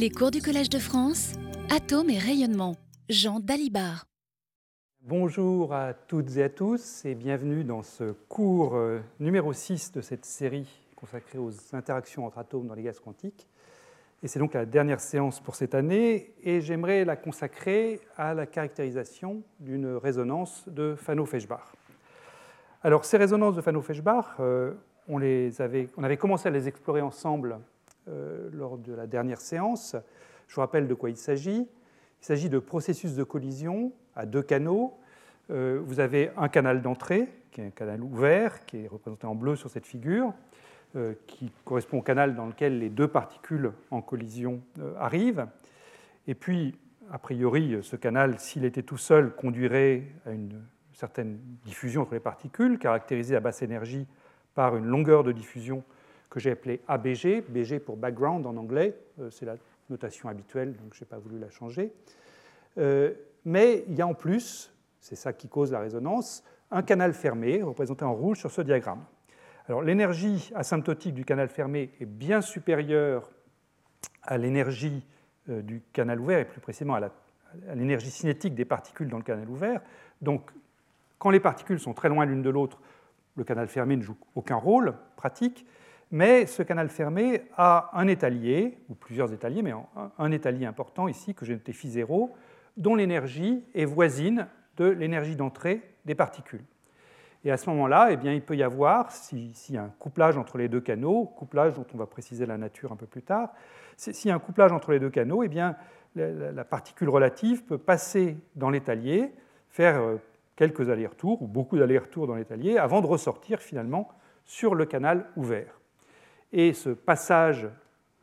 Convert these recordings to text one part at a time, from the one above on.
Les cours du Collège de France, Atomes et rayonnement. Jean Dalibard. Bonjour à toutes et à tous et bienvenue dans ce cours euh, numéro 6 de cette série consacrée aux interactions entre atomes dans les gaz quantiques. Et c'est donc la dernière séance pour cette année et j'aimerais la consacrer à la caractérisation d'une résonance de Fano-Feshbach. Alors ces résonances de Fano-Feshbach, euh, on, les avait, on avait commencé à les explorer ensemble lors de la dernière séance. Je vous rappelle de quoi il s'agit. Il s'agit de processus de collision à deux canaux. Euh, vous avez un canal d'entrée, qui est un canal ouvert, qui est représenté en bleu sur cette figure, euh, qui correspond au canal dans lequel les deux particules en collision arrivent. Et puis, a priori, ce canal, s'il était tout seul, conduirait à une certaine diffusion entre les particules, caractérisée à basse énergie par une longueur de diffusion que j'ai appelée ABG, BG pour background en anglais, euh, c'est la notation habituelle, donc je n'ai pas voulu la changer. Euh, mais il y a en plus, c'est ça qui cause la résonance, un canal fermé représenté en rouge sur ce diagramme. Alors l'énergie asymptotique du canal fermé est bien supérieure à l'énergie euh, du canal ouvert, et plus précisément à l'énergie cinétique des particules dans le canal ouvert. Donc quand les particules sont très loin l'une de l'autre, le canal fermé ne joue aucun rôle pratique, mais ce canal fermé a un étalier, ou plusieurs étaliers, mais un étalier important ici que j'ai noté phi 0, dont l'énergie est voisine de l'énergie d'entrée des particules. Et à ce moment-là, eh bien, il peut y avoir, s'il y a un couplage entre les deux canaux, couplage dont on va préciser la nature un peu plus tard, s'il y a un couplage entre les deux canaux, eh bien, la particule relative peut passer dans l'étalier, faire euh, quelques allers-retours ou beaucoup d'allers-retours dans l'étalier avant de ressortir finalement sur le canal ouvert. Et ce passage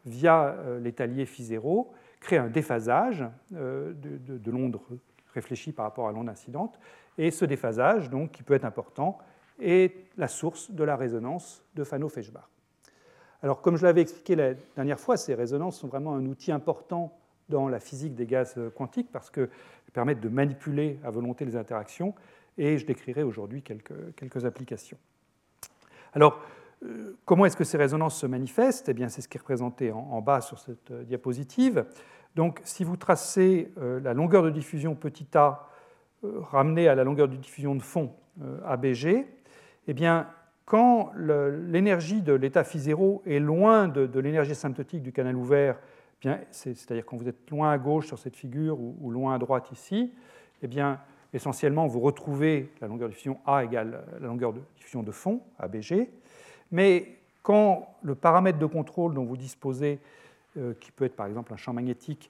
via euh, l'étalier phi 0 crée un déphasage euh, de, l'onde réfléchie par rapport à l'onde incidente. Et ce déphasage, donc, qui peut être important, est la source de la résonance de Fano-Feshbach. Alors, comme je l'avais expliqué la dernière fois, ces résonances sont vraiment un outil important dans la physique des gaz quantiques parce qu'elles permettent de manipuler à volonté les interactions et je décrirai aujourd'hui quelques, quelques, applications. Alors, euh, comment est-ce que ces résonances se manifestent? Eh bien, c'est ce qui est représenté en, bas sur cette euh, diapositive. Donc, si vous tracez euh, la longueur de diffusion petit a ramenée à la longueur de diffusion de fond ABG, eh bien, quand l'énergie de l'état phi 0 est loin de, l'énergie asymptotique du canal ouvert, eh c'est-à-dire quand vous êtes loin à gauche sur cette figure ou, loin à droite ici, eh bien, essentiellement, vous retrouvez la longueur de diffusion A égale la longueur de diffusion de fond, ABG. Mais quand le paramètre de contrôle dont vous disposez, euh, qui peut être par exemple un champ magnétique,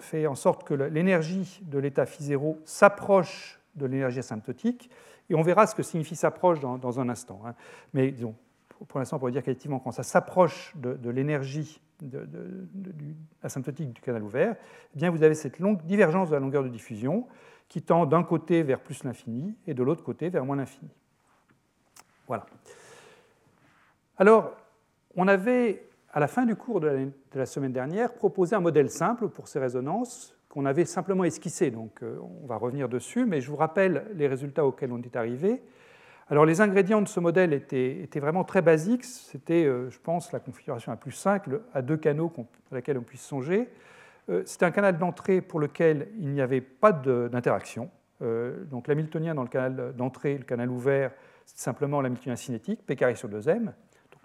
fait en sorte que l'énergie de l'état phi 0 s'approche de l'énergie asymptotique, et on verra ce que signifie s'approche dans, un instant. Hein. Mais pour l'instant, on pourrait dire qu'effectivement, quand ça s'approche de, l'énergie asymptotique du canal ouvert, eh bien, vous avez cette longue divergence de la longueur de diffusion qui tend d'un côté vers plus l'infini et de l'autre côté vers moins l'infini. Voilà. Alors, on avait, à la fin du cours de la, semaine dernière, proposé un modèle simple pour ces résonances qu'on avait simplement esquissé. Donc, euh, on va revenir dessus, mais je vous rappelle les résultats auxquels on est arrivé. Alors, les ingrédients de ce modèle étaient, vraiment très basiques. C'était, euh, je pense, la configuration la plus simple à deux canaux à laquelle on puisse songer. Euh, c'était un canal d'entrée pour lequel il n'y avait pas d'interaction. donc, l'hamiltonien dans le canal d'entrée, le canal ouvert, c'est simplement l'hamiltonien cinétique, P carré sur 2m.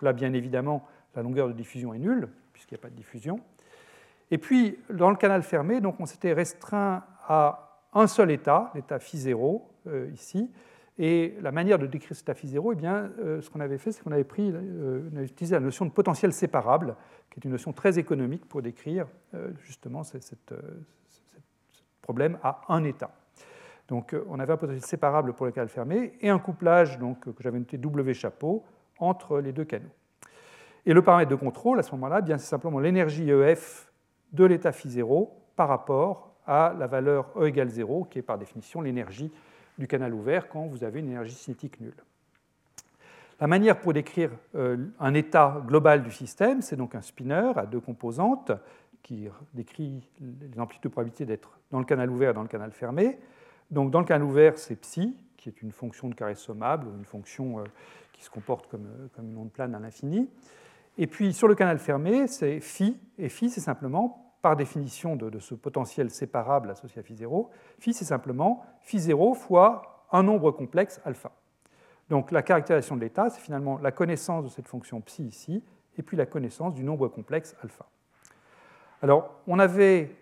Là, bien évidemment, la longueur de diffusion est nulle, puisqu'il n'y a pas de diffusion. Et puis, dans le canal fermé, donc, on s'était restreint à un seul état, l'état phi 0, euh, ici. Et la manière de décrire cet état phi 0, eh bien, euh, ce qu'on avait fait, c'est qu'on avait, pris, euh, utilisé la notion de potentiel séparable, qui est une notion très économique pour décrire justement ce problème à un état. Donc, on avait un potentiel séparable pour le canal fermé et un couplage donc, que j'avais noté W chapeau entre les deux canaux. Et le paramètre de contrôle, à ce moment-là, c'est simplement l'énergie EF de l'état phi 0 par rapport à la valeur E égale 0, qui est par définition l'énergie du canal ouvert quand vous avez une énergie cinétique nulle. La manière pour décrire euh, un état global du système, c'est donc un spinner à deux composantes qui décrit les amplitudes de probabilité d'être dans le canal ouvert et dans le canal fermé. Donc dans le canal ouvert, c'est psi, qui est une fonction de carré sommable, une fonction euh, qui se comporte comme, euh, comme une onde plane à l'infini. Et puis sur le canal fermé, c'est phi, et phi c'est simplement, par définition de, ce potentiel séparable associé à phi 0, phi c'est simplement phi 0 fois un nombre complexe alpha. Donc la caractérisation de l'état, c'est finalement la connaissance de cette fonction psi ici, et puis la connaissance du nombre complexe alpha. Alors on avait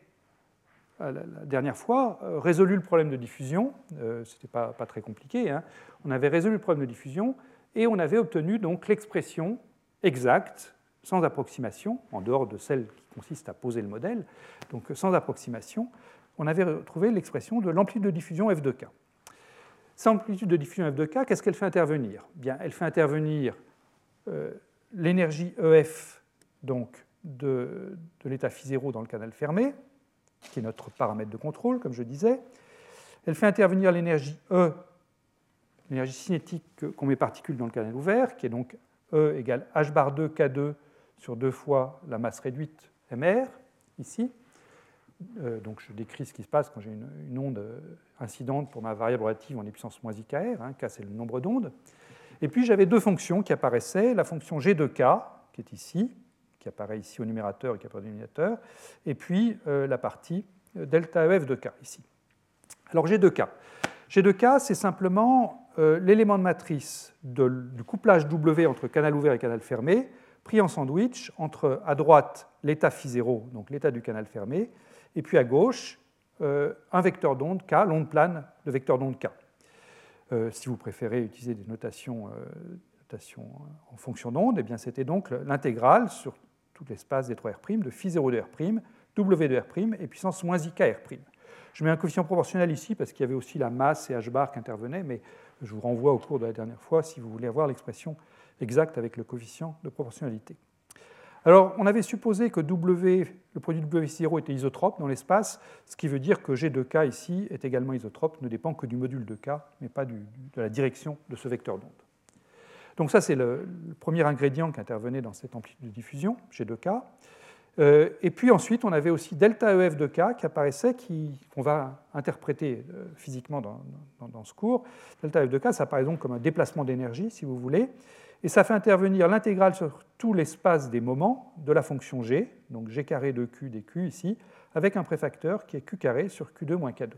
la dernière fois euh, résolu le problème de diffusion, euh, ce n'était pas, très compliqué, hein. on avait résolu le problème de diffusion et on avait obtenu donc l'expression exacte, sans approximation, en dehors de celle qui consiste à poser le modèle, donc sans approximation, on avait retrouvé l'expression de l'amplitude de diffusion f de k. Cette amplitude de diffusion f de k, qu'est-ce qu'elle fait intervenir? Bien, Elle fait intervenir euh, l'énergie EF donc, de, de l'état phi 0 dans le canal fermé, qui est notre paramètre de contrôle, comme je disais. Elle fait intervenir l'énergie E, l'énergie cinétique qu'on met particules dans le canal ouvert, qui est donc E égale h bar 2 K2 sur deux fois la masse réduite MR, ici. Euh, donc je décris ce qui se passe quand j'ai une, onde incidente pour ma variable relative en puissance moins IKR, hein, K c'est le nombre d'ondes. Et puis j'avais deux fonctions qui apparaissaient, la fonction G de K, qui est ici, qui apparaît ici au numérateur et qui apparaît au dénominateur, et puis euh, la partie euh, delta EF de K ici. Alors G de K. G de K, c'est simplement euh, l'élément de matrice du couplage W entre canal ouvert et canal fermé, pris en sandwich entre à droite l'état phi 0, donc l'état du canal fermé, et puis à gauche un vecteur d'onde K, l'onde plane de vecteur d'onde K. si vous préférez utiliser des notations, en fonction d'onde, eh c'était donc l'intégrale sur tout l'espace des 3R' de phi 0 de R', W de R', et puissance moins IK R'. Je mets un coefficient proportionnel ici parce qu'il y avait aussi la masse et h bar qui intervenaient, mais je vous renvoie au cours de la dernière fois si vous voulez avoir l'expression exacte avec le coefficient de proportionnalité. Alors, on avait supposé que W, le produit W0 était isotrope dans l'espace, ce qui veut dire que G de K ici est également isotrope, ne dépend que du module de K, mais pas de la direction de ce vecteur d'onde. Donc ça, c'est le, premier ingrédient qui intervenait dans cette amplitude de diffusion, G2K. Euh, et puis ensuite, on avait aussi delta EF de K qui apparaissait, qu'on va interpréter euh, physiquement dans, ce cours. Delta EF de K, ça apparaît donc comme un déplacement d'énergie, si vous voulez, et ça fait intervenir l'intégrale sur tout l'espace des moments de la fonction G, donc G carré de Q dQ ici, avec un préfacteur qui est Q carré sur Q2 moins K2.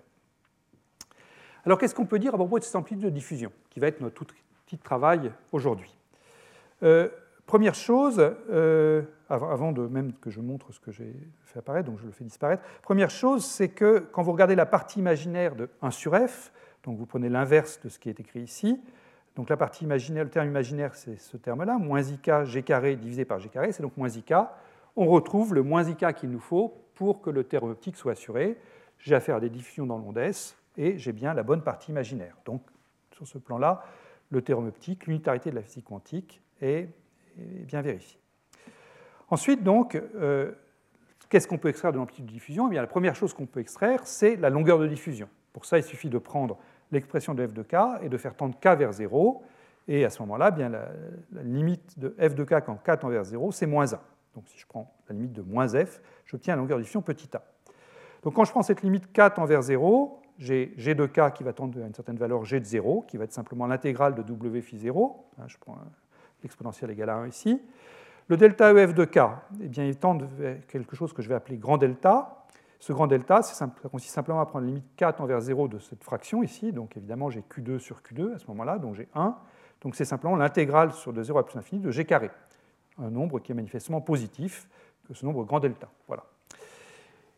Alors qu'est-ce qu'on peut dire à propos de cette amplitude de diffusion, qui va être notre de travail aujourd'hui. Euh, première chose, euh, avant de même que je montre ce que j'ai fait apparaître, donc je le fais disparaître, première chose, c'est que quand vous regardez la partie imaginaire de 1 sur f, donc vous prenez l'inverse de ce qui est écrit ici, donc la partie imaginaire, le terme imaginaire, c'est ce terme-là, moins ik g carré divisé par g carré, c'est donc moins ik. On retrouve le moins ik qu'il nous faut pour que le terme optique soit assuré. J'ai affaire à des diffusions dans l'onde S et j'ai bien la bonne partie imaginaire. Donc sur ce plan-là, le théorème optique, l'unitarité de la physique quantique est, bien vérifiée. Ensuite, donc, euh, qu'est-ce qu'on peut extraire de l'amplitude de diffusion? Eh bien, La première chose qu'on peut extraire, c'est la longueur de diffusion. Pour ça, il suffit de prendre l'expression de f de k et de faire tendre k vers 0. Et à ce moment-là, eh bien, la, limite de f de k quand k tend vers 0, c'est moins 1. Donc si je prends la limite de moins f, j'obtiens la longueur de diffusion petit a. Donc quand je prends cette limite k tend vers 0, j'ai g de k qui va tendre à une certaine valeur g de 0, qui va être simplement l'intégrale de w phi 0. Hein, je prends l'exponentielle égale à 1 ici. Le delta EF de k, eh bien, il tend vers quelque chose que je vais appeler grand delta. Ce grand delta, ça consiste simplement à prendre la limite k tend vers 0 de cette fraction ici. Donc évidemment, j'ai q2 sur q2 à ce moment-là, donc j'ai 1. Donc c'est simplement l'intégrale sur de 0 à plus infini de g carré, un nombre qui est manifestement positif ce nombre grand delta. Voilà.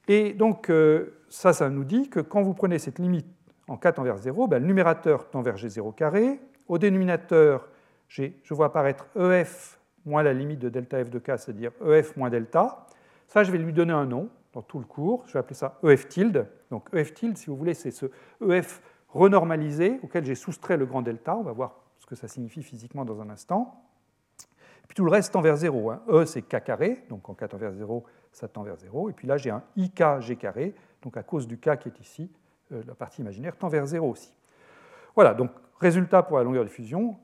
Et donc, euh, ça, ça nous dit que quand vous prenez cette limite en k tend vers 0, ben, le numérateur tend vers g0 carré. Au dénominateur, je vois apparaître EF moins la limite de delta f de k, c'est-à-dire EF moins delta. Ça, je vais lui donner un nom dans tout le cours. Je vais appeler ça EF tilde. Donc EF tilde, si vous voulez, c'est ce EF renormalisé auquel j'ai soustrait le grand delta. On va voir ce que ça signifie physiquement dans un instant. Puis tout le reste tend vers 0. Hein. E, c'est k carré, donc en k tend vers 0, ça tend vers 0. Et puis là, j'ai un IK carré, donc à cause du K qui est ici, euh, la partie imaginaire tend vers 0 aussi. Voilà, donc résultat pour la longueur de fusion,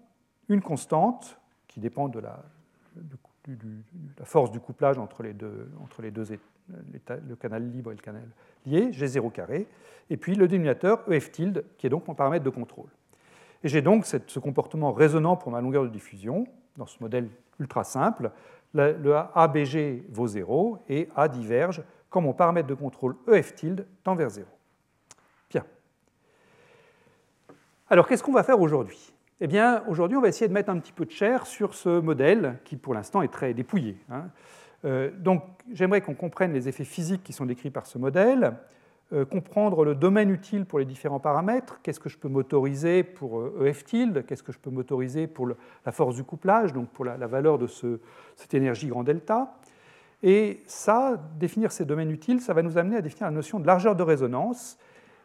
une constante qui dépend de la, force du couplage entre les deux, entre les deux le canal libre et le canal lié, G0 carré, et puis le dénominateur EF tilde, qui est donc mon paramètre de contrôle. Et j'ai donc ce comportement résonnant pour ma longueur de diffusion, dans ce modèle ultra simple, le ABG vaut 0 et A diverge quand mon paramètre de contrôle EF tilde tend vers 0. Bien. Alors, qu'est-ce qu'on va faire aujourd'hui? Eh bien, aujourd'hui, on va essayer de mettre un petit peu de chair sur ce modèle qui, pour l'instant, est très dépouillé. Hein. Euh, donc, j'aimerais qu'on comprenne les effets physiques qui sont décrits par ce modèle, euh, comprendre le domaine utile pour les différents paramètres, qu'est-ce que je peux motoriser pour EF e tilde, qu'est-ce que je peux motoriser pour la force du couplage, donc pour la, valeur de cette énergie grand delta? Et ça, définir ces domaines utiles, ça va nous amener à définir la notion de largeur de résonance,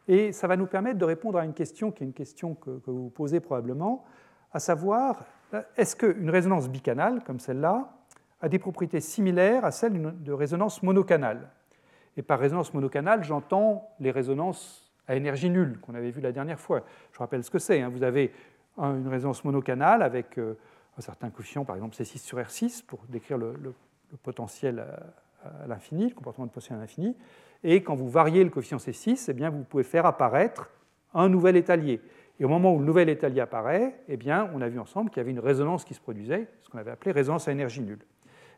et ça va nous permettre de répondre à une question qui est une question que, vous posez probablement, à savoir, est-ce qu'une résonance bicanale, comme celle-là, a des propriétés similaires à celles de résonance monocanale? Et par résonance monocanale, j'entends les résonances à énergie nulle qu'on avait vues la dernière fois. Je rappelle ce que c'est. Hein. Vous avez une résonance monocanale avec euh, un certain coefficient, par exemple C6 sur R6, pour décrire le, potentiel à, l'infini, le comportement de potentiel à l'infini. Et quand vous variez le coefficient C6, eh bien, vous pouvez faire apparaître un nouvel étalier. Et au moment où le nouvel étalier apparaît, eh bien, on a vu ensemble qu'il y avait une résonance qui se produisait, ce qu'on avait appelé résonance à énergie nulle.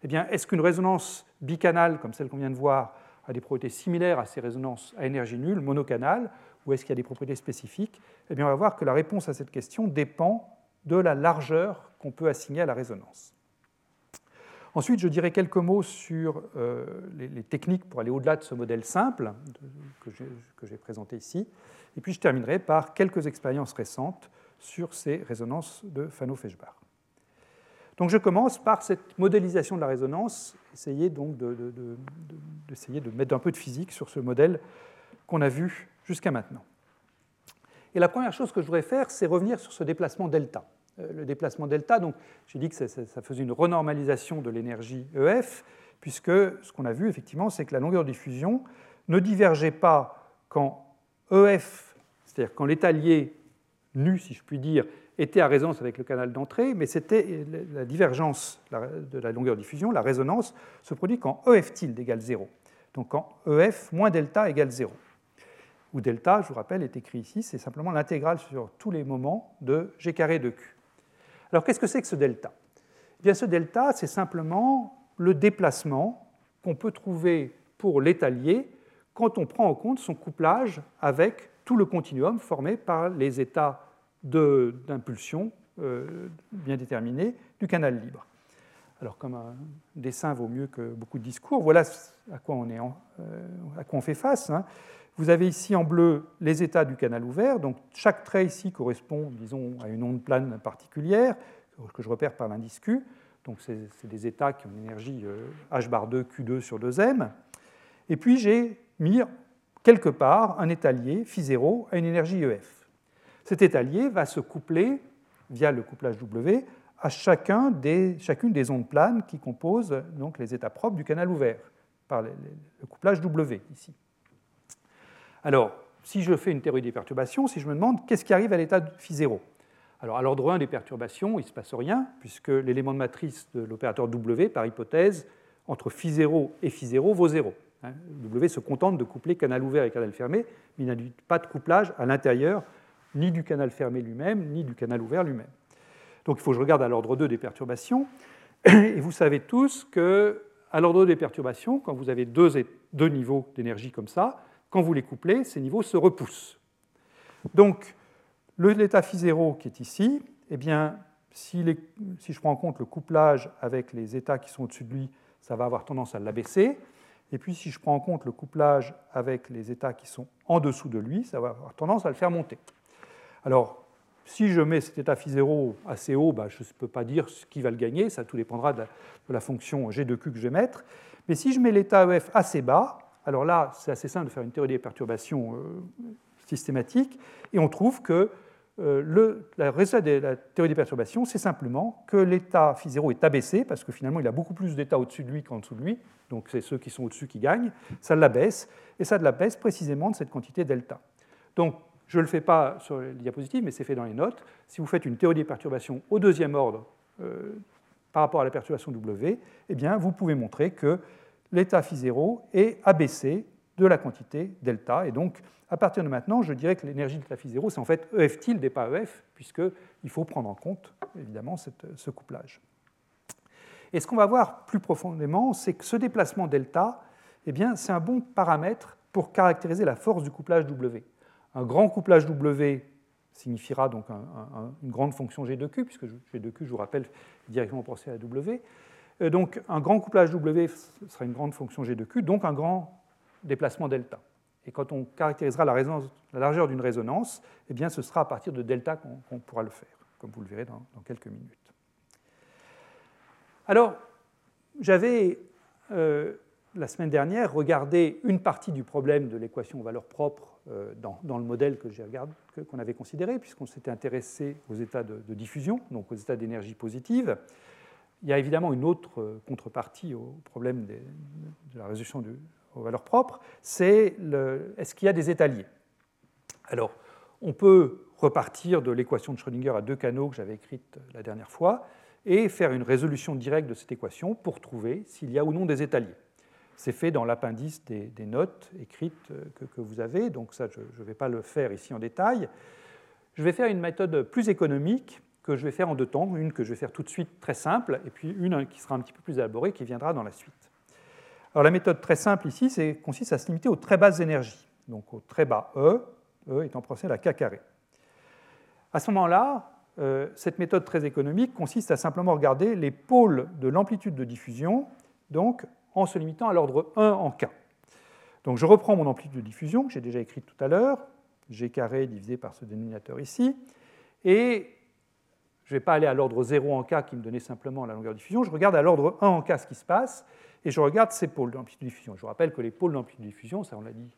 Eh bien, est-ce qu'une résonance bicanale, comme celle qu'on vient de voir, a des propriétés similaires à ces résonances à énergie nulle, monocanales, ou est-ce qu'il y a des propriétés spécifiques? Eh bien, on va voir que la réponse à cette question dépend de la largeur qu'on peut assigner à la résonance. Ensuite, je dirai quelques mots sur euh, les, techniques pour aller au-delà de ce modèle simple que j'ai présenté ici. Et puis, je terminerai par quelques expériences récentes sur ces résonances de Fano-Feshbach. Donc je commence par cette modélisation de la résonance, essayer donc d'essayer de, mettre un peu de physique sur ce modèle qu'on a vu jusqu'à maintenant. Et la première chose que je voudrais faire, c'est revenir sur ce déplacement delta. Euh, le déplacement delta, donc j'ai dit que ça, ça, faisait une renormalisation de l'énergie EF, puisque ce qu'on a vu effectivement, c'est que la longueur de diffusion ne divergeait pas quand EF, c'est-à-dire quand l'étalier nu, si je puis dire, était à résonance avec le canal d'entrée, mais c'était la divergence de la longueur de diffusion, la résonance, se produit quand EF tilde égale 0. Donc quand EF moins delta égale 0. Où delta, je vous rappelle, est écrit ici, c'est simplement l'intégrale sur tous les moments de g carré de q. Alors qu'est-ce que c'est que ce delta? Eh bien, Ce delta, c'est simplement le déplacement qu'on peut trouver pour l'étalier quand on prend en compte son couplage avec tout le continuum formé par les états d'impulsion euh, bien déterminée du canal libre. Alors, comme un dessin vaut mieux que beaucoup de discours, voilà à quoi on, est euh, à quoi on fait face. Hein. Vous avez ici en bleu les états du canal ouvert. Donc, chaque trait ici correspond, disons, à une onde plane particulière que je repère par l'indice Q. Donc, c'est des états qui ont une énergie H euh, bar 2 Q2 sur 2m. Et puis, j'ai mis quelque part un étalier phi 0 à une énergie EF. Cet étalier va se coupler via le couplage W à chacune des ondes planes qui composent donc les états propres du canal ouvert par le, couplage W ici. Alors, si je fais une théorie des perturbations, si je me demande qu'est-ce qui arrive à l'état phi 0 alors, à l'ordre 1 des perturbations, il ne se passe rien, puisque l'élément de matrice de l'opérateur W, par hypothèse, entre phi 0 et phi 0 vaut 0. Hein, w se contente de coupler canal ouvert et canal fermé, mais il n'a pas de couplage à l'intérieur ni du canal fermé lui-même, ni du canal ouvert lui-même. Donc il faut que je regarde à l'ordre 2 des perturbations. Et vous savez tous que à l'ordre 2 des perturbations, quand vous avez deux, deux niveaux d'énergie comme ça, quand vous les couplez, ces niveaux se repoussent. Donc l'état phi 0 qui est ici, eh bien, si, si, je prends en compte le couplage avec les états qui sont au-dessus de lui, ça va avoir tendance à l'abaisser. Et puis si je prends en compte le couplage avec les états qui sont en dessous de lui, ça va avoir tendance à le faire monter. Alors, si je mets cet état phi 0 assez haut, bah, je ne peux pas dire qui va le gagner, ça tout dépendra de la, fonction g de q que je vais mettre. Mais si je mets l'état EF assez bas, alors là, c'est assez simple de faire une théorie des perturbations euh, systématique, et on trouve que euh, de la théorie des perturbations, c'est simplement que l'état phi 0 est abaissé, parce que finalement il a beaucoup plus d'états au-dessus de lui qu'en dessous de lui, donc c'est ceux qui sont au-dessus qui gagnent, ça l'abaisse, et ça l'abaisse précisément de cette quantité delta. Donc je ne le fais pas sur les diapositives, mais c'est fait dans les notes. Si vous faites une théorie des perturbations au deuxième ordre euh, par rapport à la perturbation W, eh bien, vous pouvez montrer que l'état phi 0 est abaissé de la quantité delta. Et donc, à partir de maintenant, je dirais que l'énergie de l'état phi 0, c'est en fait EF tilde et pas EF, puisqu'il faut prendre en compte, évidemment, ce couplage. Et ce qu'on va voir plus profondément, c'est que ce déplacement delta, eh c'est un bon paramètre pour caractériser la force du couplage W. Un grand couplage W signifiera donc une grande fonction G de Q, puisque G de Q, je vous rappelle, est directement proportionnel à W. Euh, donc un grand couplage W sera une grande fonction G de Q, donc un grand déplacement delta. Et quand on caractérisera la, largeur d'une résonance, eh bien, ce sera à partir de delta qu'on pourra le faire, comme vous le verrez dans, quelques minutes. Alors, j'avais euh, la semaine dernière regardé une partie du problème de l'équation aux valeurs euh, dans, le modèle que qu'on avait considéré, puisqu'on s'était intéressé aux états de, diffusion, donc aux états d'énergie positive. Il y a évidemment une autre euh, contrepartie au problème de la résolution aux valeurs propres, c'est est-ce qu'il y a des états liés? Alors, on peut repartir de l'équation de Schrödinger à deux canaux que j'avais écrite la dernière fois et faire une résolution directe de cette équation pour trouver s'il y a ou non des états liés. C'est fait dans l'appendice des, notes écrites euh, que, vous avez, donc ça je ne vais pas le faire ici en détail. Je vais faire une méthode plus économique que je vais faire en deux temps, une que je vais faire tout de suite très simple, et puis une qui sera un petit peu plus élaborée qui viendra dans la suite. Alors la méthode très simple ici consiste à se limiter aux très basses énergies, donc au très bas E, E étant proportionnel à K carré. À ce moment-là, euh, cette méthode très économique consiste à simplement regarder les pôles de l'amplitude de diffusion, donc en se limitant à l'ordre 1 en K. Donc je reprends mon amplitude de diffusion que j'ai déjà écrite tout à l'heure, G carré divisé par ce dénominateur ici, et je ne vais pas aller à l'ordre 0 en K qui me donnait simplement la longueur de diffusion, je regarde à l'ordre 1 en K ce qui se passe, et je regarde ces pôles d'amplitude de diffusion. Je vous rappelle que les pôles d'amplitude de diffusion, ça on l'a dit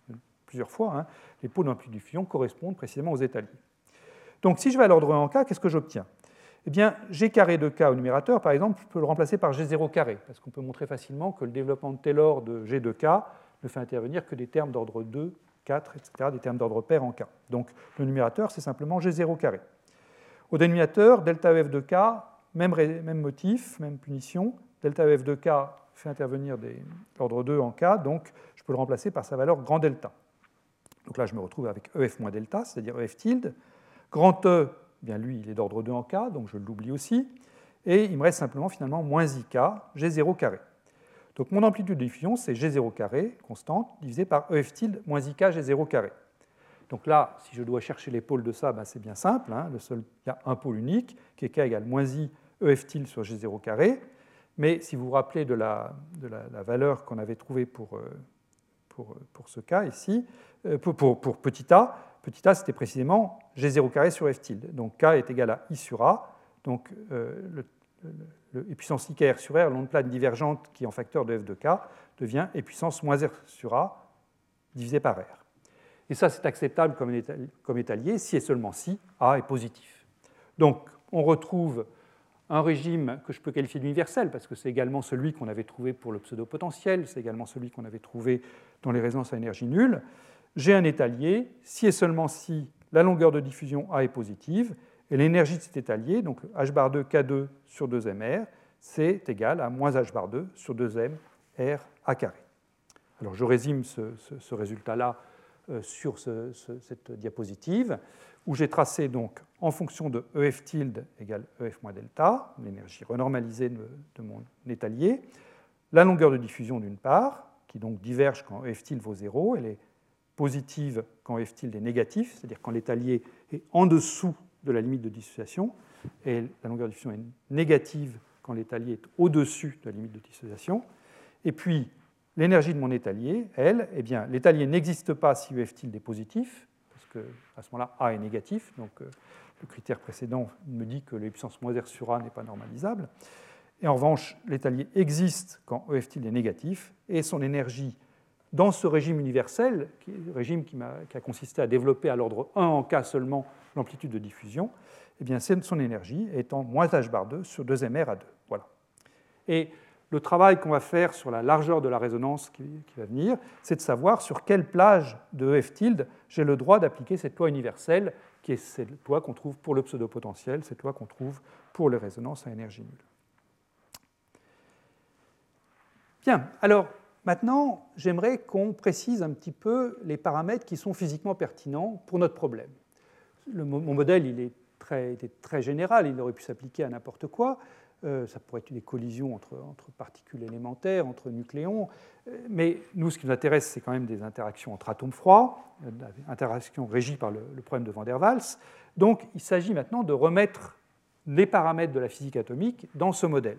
plusieurs fois, hein, les pôles d'amplitude de diffusion correspondent précisément aux états. Donc si je vais à l'ordre 1 en K, qu'est-ce que j'obtiens? Eh bien, G carré de K au numérateur, par exemple, je peux le remplacer par G0 carré, parce qu'on peut montrer facilement que le développement de Taylor de G de K ne fait intervenir que des termes d'ordre 2, 4, etc., des termes d'ordre pair en K. Donc le numérateur, c'est simplement G0 carré. Au dénominateur, delta EF de K, même, motif, même punition, delta EF de K fait intervenir des l'ordre 2 en K, donc je peux le remplacer par sa valeur grand delta. Donc là, je me retrouve avec EF moins delta, c'est-à-dire EF tilde. Grand E, eh bien lui, il est d'ordre 2 en K, donc je l'oublie aussi. Et il me reste simplement finalement moins IK, G0 carré. Donc mon amplitude de diffusion, c'est G0 carré, constante, divisé par EF tilde moins IK, G0 carré. Donc là, si je dois chercher les pôles de ça, ben c'est bien simple. Hein. Il y a un pôle unique, qui est K égale moins I EF tilde sur G0 carré. Mais si vous vous rappelez de la, valeur qu'on avait trouvée pour, euh, pour, ce cas ici, euh, pour, pour petit a, petit a, c'était précisément G0 carré sur F tilde. Donc K est égal à I sur A. Donc euh, le, puissance I R sur R, l'onde plane divergente qui est en facteur de F de K, devient E puissance moins R sur A divisé par R. Et ça, c'est acceptable comme, comme étalier si et seulement si A est positif. Donc on retrouve un régime que je peux qualifier d'universel, parce que c'est également celui qu'on avait trouvé pour le pseudo-potentiel, c'est également celui qu'on avait trouvé dans les résonances à énergie nulle j'ai un étalier si et seulement si la longueur de diffusion A est positive, et l'énergie de cet étalier, donc h bar 2 K2 sur 2mr, c'est égal à moins h bar 2 sur 2m R A carré. Alors je résume ce, résultat-là euh, sur cette diapositive, où j'ai tracé donc en fonction de EF tilde égale EF moins delta, l'énergie renormalisée de, de mon étalier, la longueur de diffusion d'une part, qui donc diverge quand EF tilde vaut 0, elle est positive quand f tilde est négatif, c'est-à-dire quand l'étalier est en dessous de la limite de dissociation, et la longueur de diffusion est négative quand l'étalier est au-dessus de la limite de dissociation. Et puis, l'énergie de mon étalier, elle, eh bien, l'étalier n'existe pas si f tilde est positif, parce qu'à ce moment-là, A est négatif, donc euh, le critère précédent me dit que la puissance moins R sur A n'est pas normalisable. Et en revanche, l'étalier existe quand EF tilde est négatif, et son énergie dans ce régime universel, régime qui a, consisté à développer à l'ordre 1 en K seulement l'amplitude de diffusion, eh bien, son énergie étant moins h bar 2 sur 2mr à 2. Voilà. Et le travail qu'on va faire sur la largeur de la résonance qui, va venir, c'est de savoir sur quelle plage de F tilde j'ai le droit d'appliquer cette loi universelle, qui est cette loi qu'on trouve pour le pseudo-potentiel, cette loi qu'on trouve pour les résonances à énergie nulle. Bien, alors Maintenant, j'aimerais qu'on précise un petit peu les paramètres qui sont physiquement pertinents pour notre problème. mon modèle il est très, était très général, il aurait pu s'appliquer à n'importe quoi. euh, ça pourrait être des collisions entre, particules élémentaires, entre nucléons, euh, mais nous, ce qui nous intéresse, c'est quand même des interactions entre atomes froids, interactions régies par le, problème de Van der Waals. Donc, il s'agit maintenant de remettre les paramètres de la physique atomique dans ce modèle.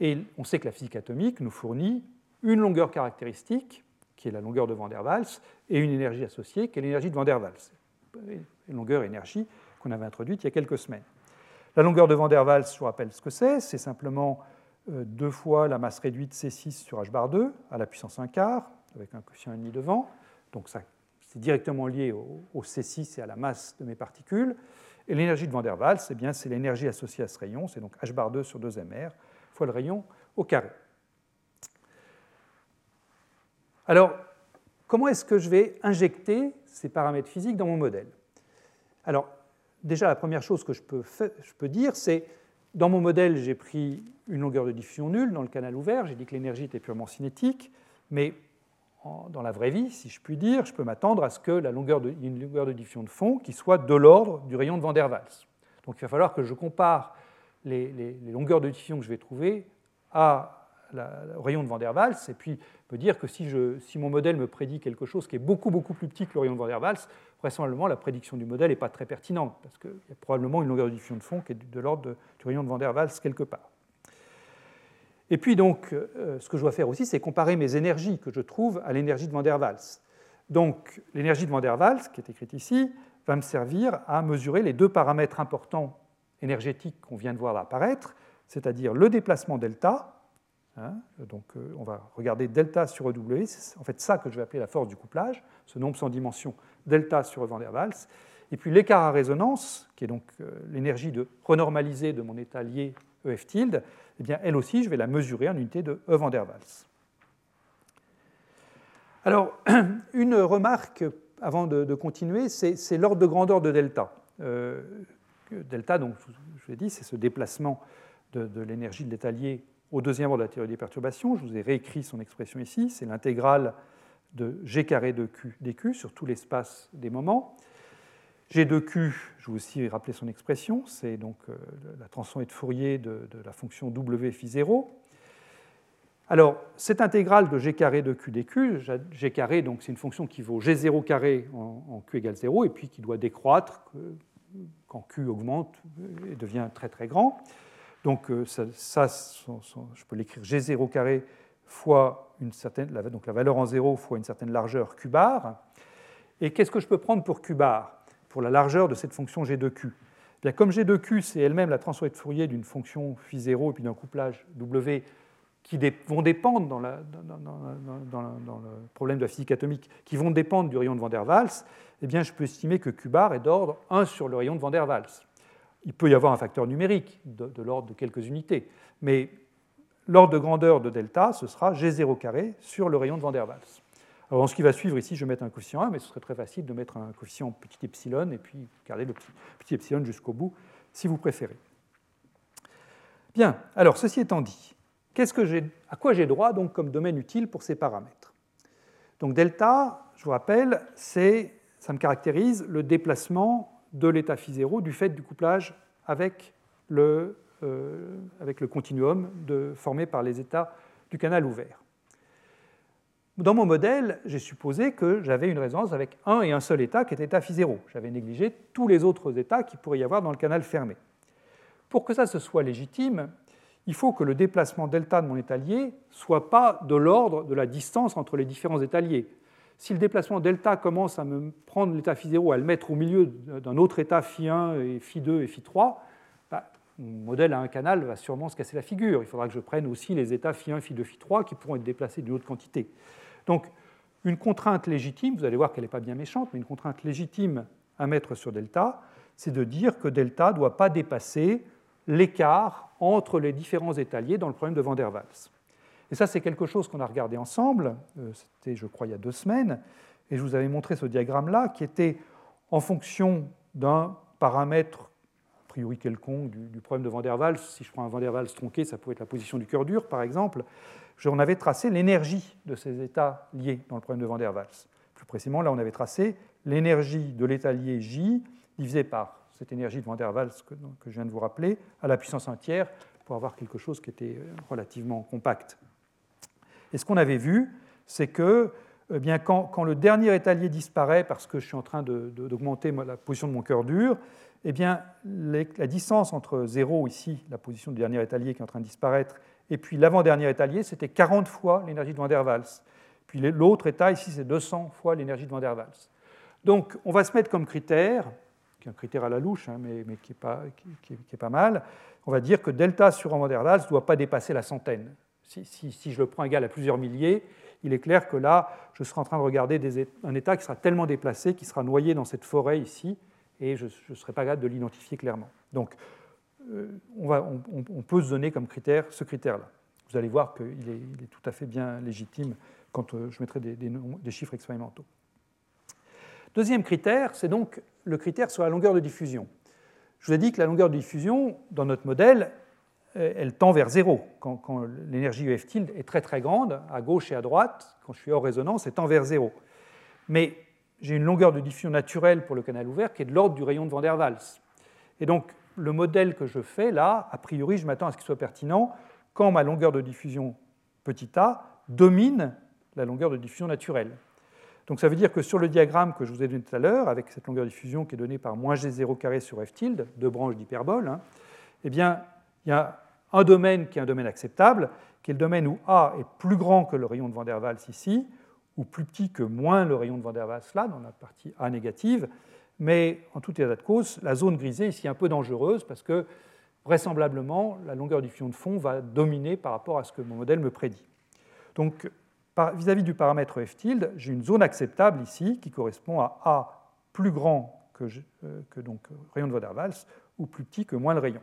Et on sait que la physique atomique nous fournit une longueur caractéristique, qui est la longueur de Van der Waals, et une énergie associée, qui est l'énergie de Van der Waals. Une longueur énergie qu'on avait introduite il y a quelques semaines. La longueur de Van der Waals, je vous rappelle ce que c'est, c'est simplement euh, deux fois la masse réduite C6 sur h bar 2 à la puissance 1 quart, avec un quotient ennemi devant. Donc ça, c'est directement lié au, C6 et à la masse de mes particules. Et l'énergie de Van der Waals, eh c'est l'énergie associée à ce rayon, c'est donc h bar 2 sur 2 mr fois le rayon au carré. Alors, comment est-ce que je vais injecter ces paramètres physiques dans mon modèle? Alors, déjà, la première chose que je peux, dire, c'est dans mon modèle, j'ai pris une longueur de diffusion nulle dans le canal ouvert, j'ai dit que l'énergie était purement cinétique, mais dans la vraie vie, si je puis dire, je peux m'attendre à ce que la longueur de, longueur de diffusion de fond qui soit de l'ordre du rayon de Van der Waals. Donc il va falloir que je compare les, longueurs de diffusion que je vais trouver à au rayon de Van der Waals, et puis me dire que si, je, si, mon modèle me prédit quelque chose qui est beaucoup, beaucoup plus petit que le rayon de Van der Waals, vraisemblablement, la prédiction du modèle n'est pas très pertinente, parce qu'il y a probablement une longueur de diffusion de fond qui est de l'ordre du rayon de Van der Waals quelque part. Et puis donc, euh, ce que je dois faire aussi, c'est comparer mes énergies que je trouve à l'énergie de Van der Waals. Donc, l'énergie de Van der Waals, qui est écrite ici, va me servir à mesurer les deux paramètres importants énergétiques qu'on vient de voir apparaître, c'est-à-dire le déplacement delta, Hein, donc euh, on va regarder delta sur EW, c'est en fait ça que je vais appeler la force du couplage, ce nombre sans dimension delta sur E van der Waals. Et puis l'écart à résonance, qui est donc euh, l'énergie de renormaliser de mon état lié EF tilde, eh bien elle aussi je vais la mesurer en unité de E van der Waals. Alors une remarque avant de, continuer, c'est l'ordre de grandeur de delta. Euh, delta, donc je vous ai dit, c'est ce déplacement de l'énergie de l'état lié au deuxième ordre de la théorie des perturbations. Je vous ai réécrit son expression ici. C'est l'intégrale de g carré de q dq sur tout l'espace des moments. G de q, je vous ai aussi rappelé son expression, c'est donc euh, la transformée de Fourier de, la fonction w phi 0. Alors, cette intégrale de g carré de q dq, g carré, donc c'est une fonction qui vaut g0 carré en, en, q égale 0, et puis qui doit décroître quand q augmente et devient très très grand. Donc euh, ça, je peux l'écrire G0 carré fois une certaine, donc la valeur en 0 fois une certaine largeur Q bar. Et qu'est-ce que je peux prendre pour Q bar, pour la largeur de cette fonction G de Q? Bien, Comme G de Q, c'est elle-même la transformée de Fourier d'une fonction phi 0 et puis d'un couplage W qui vont dépendre dans, dans, le problème de la physique atomique, qui vont dépendre du rayon de Van der Waals, eh bien, je peux estimer que Q bar est d'ordre 1 sur le rayon de Van der Waals. Il peut y avoir un facteur numérique de, l'ordre de quelques unités, mais l'ordre de grandeur de delta, ce sera G0 carré sur le rayon de Van der Waals. Alors, ce qui va suivre ici, je vais mettre un coefficient 1, mais ce serait très facile de mettre un coefficient petit epsilon et puis garder le petit, epsilon jusqu'au bout, si vous préférez. Bien, alors ceci étant dit, à quoi j'ai droit donc comme domaine utile pour ces paramètres? Donc delta, je vous rappelle, ça me caractérise le déplacement de l'état phi 0 du fait du couplage avec le, euh, continuum formé par les états du canal ouvert. Dans mon modèle, j'ai supposé que j'avais une résonance avec un et un seul état qui était état phi 0. J'avais négligé tous les autres états qui pourrait y avoir dans le canal fermé. Pour que ça se soit légitime, il faut que le déplacement delta de mon état lié soit pas de l'ordre de la distance entre les différents états liés si le déplacement delta commence à me prendre l'état phi 0 à le mettre au milieu d'un autre état phi 1 et phi 2 et phi 3, bah, mon modèle à un canal va sûrement se casser la figure. Il faudra que je prenne aussi les états phi 1, phi 2, phi 3 qui pourront être déplacés d'une autre quantité. Donc, une contrainte légitime, vous allez voir qu'elle n'est pas bien méchante, mais une contrainte légitime à mettre sur delta, c'est de dire que delta ne doit pas dépasser l'écart entre les différents états liés dans le problème de Van der Waals. Et ça, c'est quelque chose qu'on a regardé ensemble, euh, c'était, je crois, il y a deux semaines, et je vous avais montré ce diagramme-là, qui était en fonction d'un paramètre, a priori quelconque, du, problème de Van der Waals. Si je prends un Van der Waals tronqué, ça pourrait être la position du cœur dur, par exemple. On avait tracé l'énergie de ces états liés dans le problème de Van der Waals. Plus précisément, là, on avait tracé l'énergie de l'état lié J divisé par cette énergie de Van der Waals que, que, je viens de vous rappeler, à la puissance 1 tiers, pour avoir quelque chose qui était relativement compact. Et ce qu'on avait vu, c'est que eh bien, quand, le dernier étalier disparaît parce que je suis en train d'augmenter la position de mon cœur dur, eh bien, la distance entre 0 ici, la position du dernier étalier qui est en train de disparaître, et puis l'avant-dernier étalier, c'était 40 fois l'énergie de Van der Waals. Puis l'autre état ici, c'est 200 fois l'énergie de Van der Waals. Donc, on va se mettre comme critère, qui est un critère à la louche, hein, mais, qui, est pas, qui, est, pas, mal, on va dire que delta sur Van der Waals ne doit pas dépasser la centaine. Si, je le prends égal à plusieurs milliers, il est clair que là, je serai en train de regarder un état qui sera tellement déplacé, qui sera noyé dans cette forêt ici, et je ne serai pas capable de l'identifier clairement. Donc, euh, on, peut se donner comme critère ce critère-là. Vous allez voir qu'il est, tout à fait bien légitime quand euh, je mettrai des, chiffres expérimentaux. Deuxième critère, c'est donc le critère sur la longueur de diffusion. Je vous ai dit que la longueur de diffusion, dans notre modèle, elle tend vers zéro. Quand, l'énergie UF tilde est très très grande, à gauche et à droite, quand je suis hors résonance, elle tend vers zéro. Mais j'ai une longueur de diffusion naturelle pour le canal ouvert qui est de l'ordre du rayon de Van der Waals. Et donc, le modèle que je fais là, a priori, je m'attends à ce qu'il soit pertinent quand ma longueur de diffusion petit a domine la longueur de diffusion naturelle. Donc ça veut dire que sur le diagramme que je vous ai donné tout à l'heure, avec cette longueur de diffusion qui est donnée par moins g0 carré sur f tilde, deux branches d'hyperbole, hein, eh bien, il y a un domaine qui est un domaine acceptable, qui est le domaine où A est plus grand que le rayon de Van der Waals ici, ou plus petit que moins le rayon de Van der Waals là, dans la partie A négative. Mais en tout état de cause, la zone grisée ici un peu dangereuse parce que vraisemblablement, la longueur du fion de fond va dominer par rapport à ce que mon modèle me prédit. Donc, vis-à-vis du paramètre f tilde, j'ai une zone acceptable ici qui correspond à A plus grand que, euh, que donc, rayon de Van der Waals ou plus petit que moins le rayon.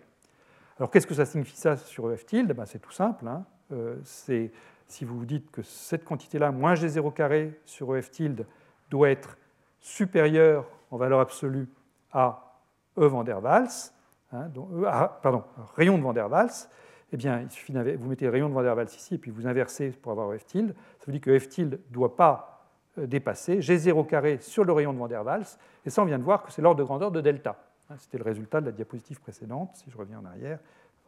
Alors qu'est-ce que ça signifie ça sur f tilde ben, C'est tout simple. Hein. Euh, si vous vous dites que cette quantité-là, moins g0 carré sur ef tilde, doit être supérieure en valeur absolue à E van der Waals, hein, e, ah, pardon, rayon de van der Waals, eh bien, il suffit vous mettez rayon de van der Waals ici, et puis vous inversez pour avoir f tilde. Ça veut dire que f tilde ne doit pas euh, dépasser g0 carré sur le rayon de van der Waals, et ça, on vient de voir que c'est l'ordre de grandeur de delta. Hein, c'était le résultat de la diapositive précédente. Si je reviens en arrière,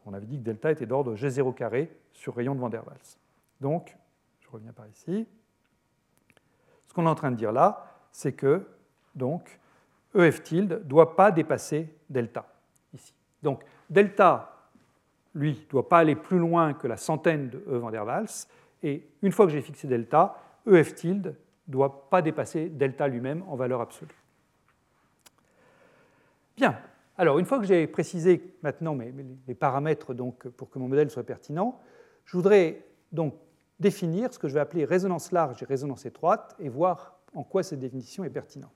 on avait dit que delta était d'ordre G0 carré sur rayon de Van der Waals. Donc, je reviens par ici. Ce qu'on est en train de dire là, c'est que donc, EF tilde ne doit pas dépasser delta, ici. Donc, delta, lui, ne doit pas aller plus loin que la centaine de E van der Waals, et une fois que j'ai fixé delta, EF tilde ne doit pas dépasser delta lui-même en valeur absolue. Bien, alors une fois que j'ai précisé maintenant les paramètres donc, pour que mon modèle soit pertinent, je voudrais donc définir ce que je vais appeler résonance large et résonance étroite et voir en quoi cette définition est pertinente.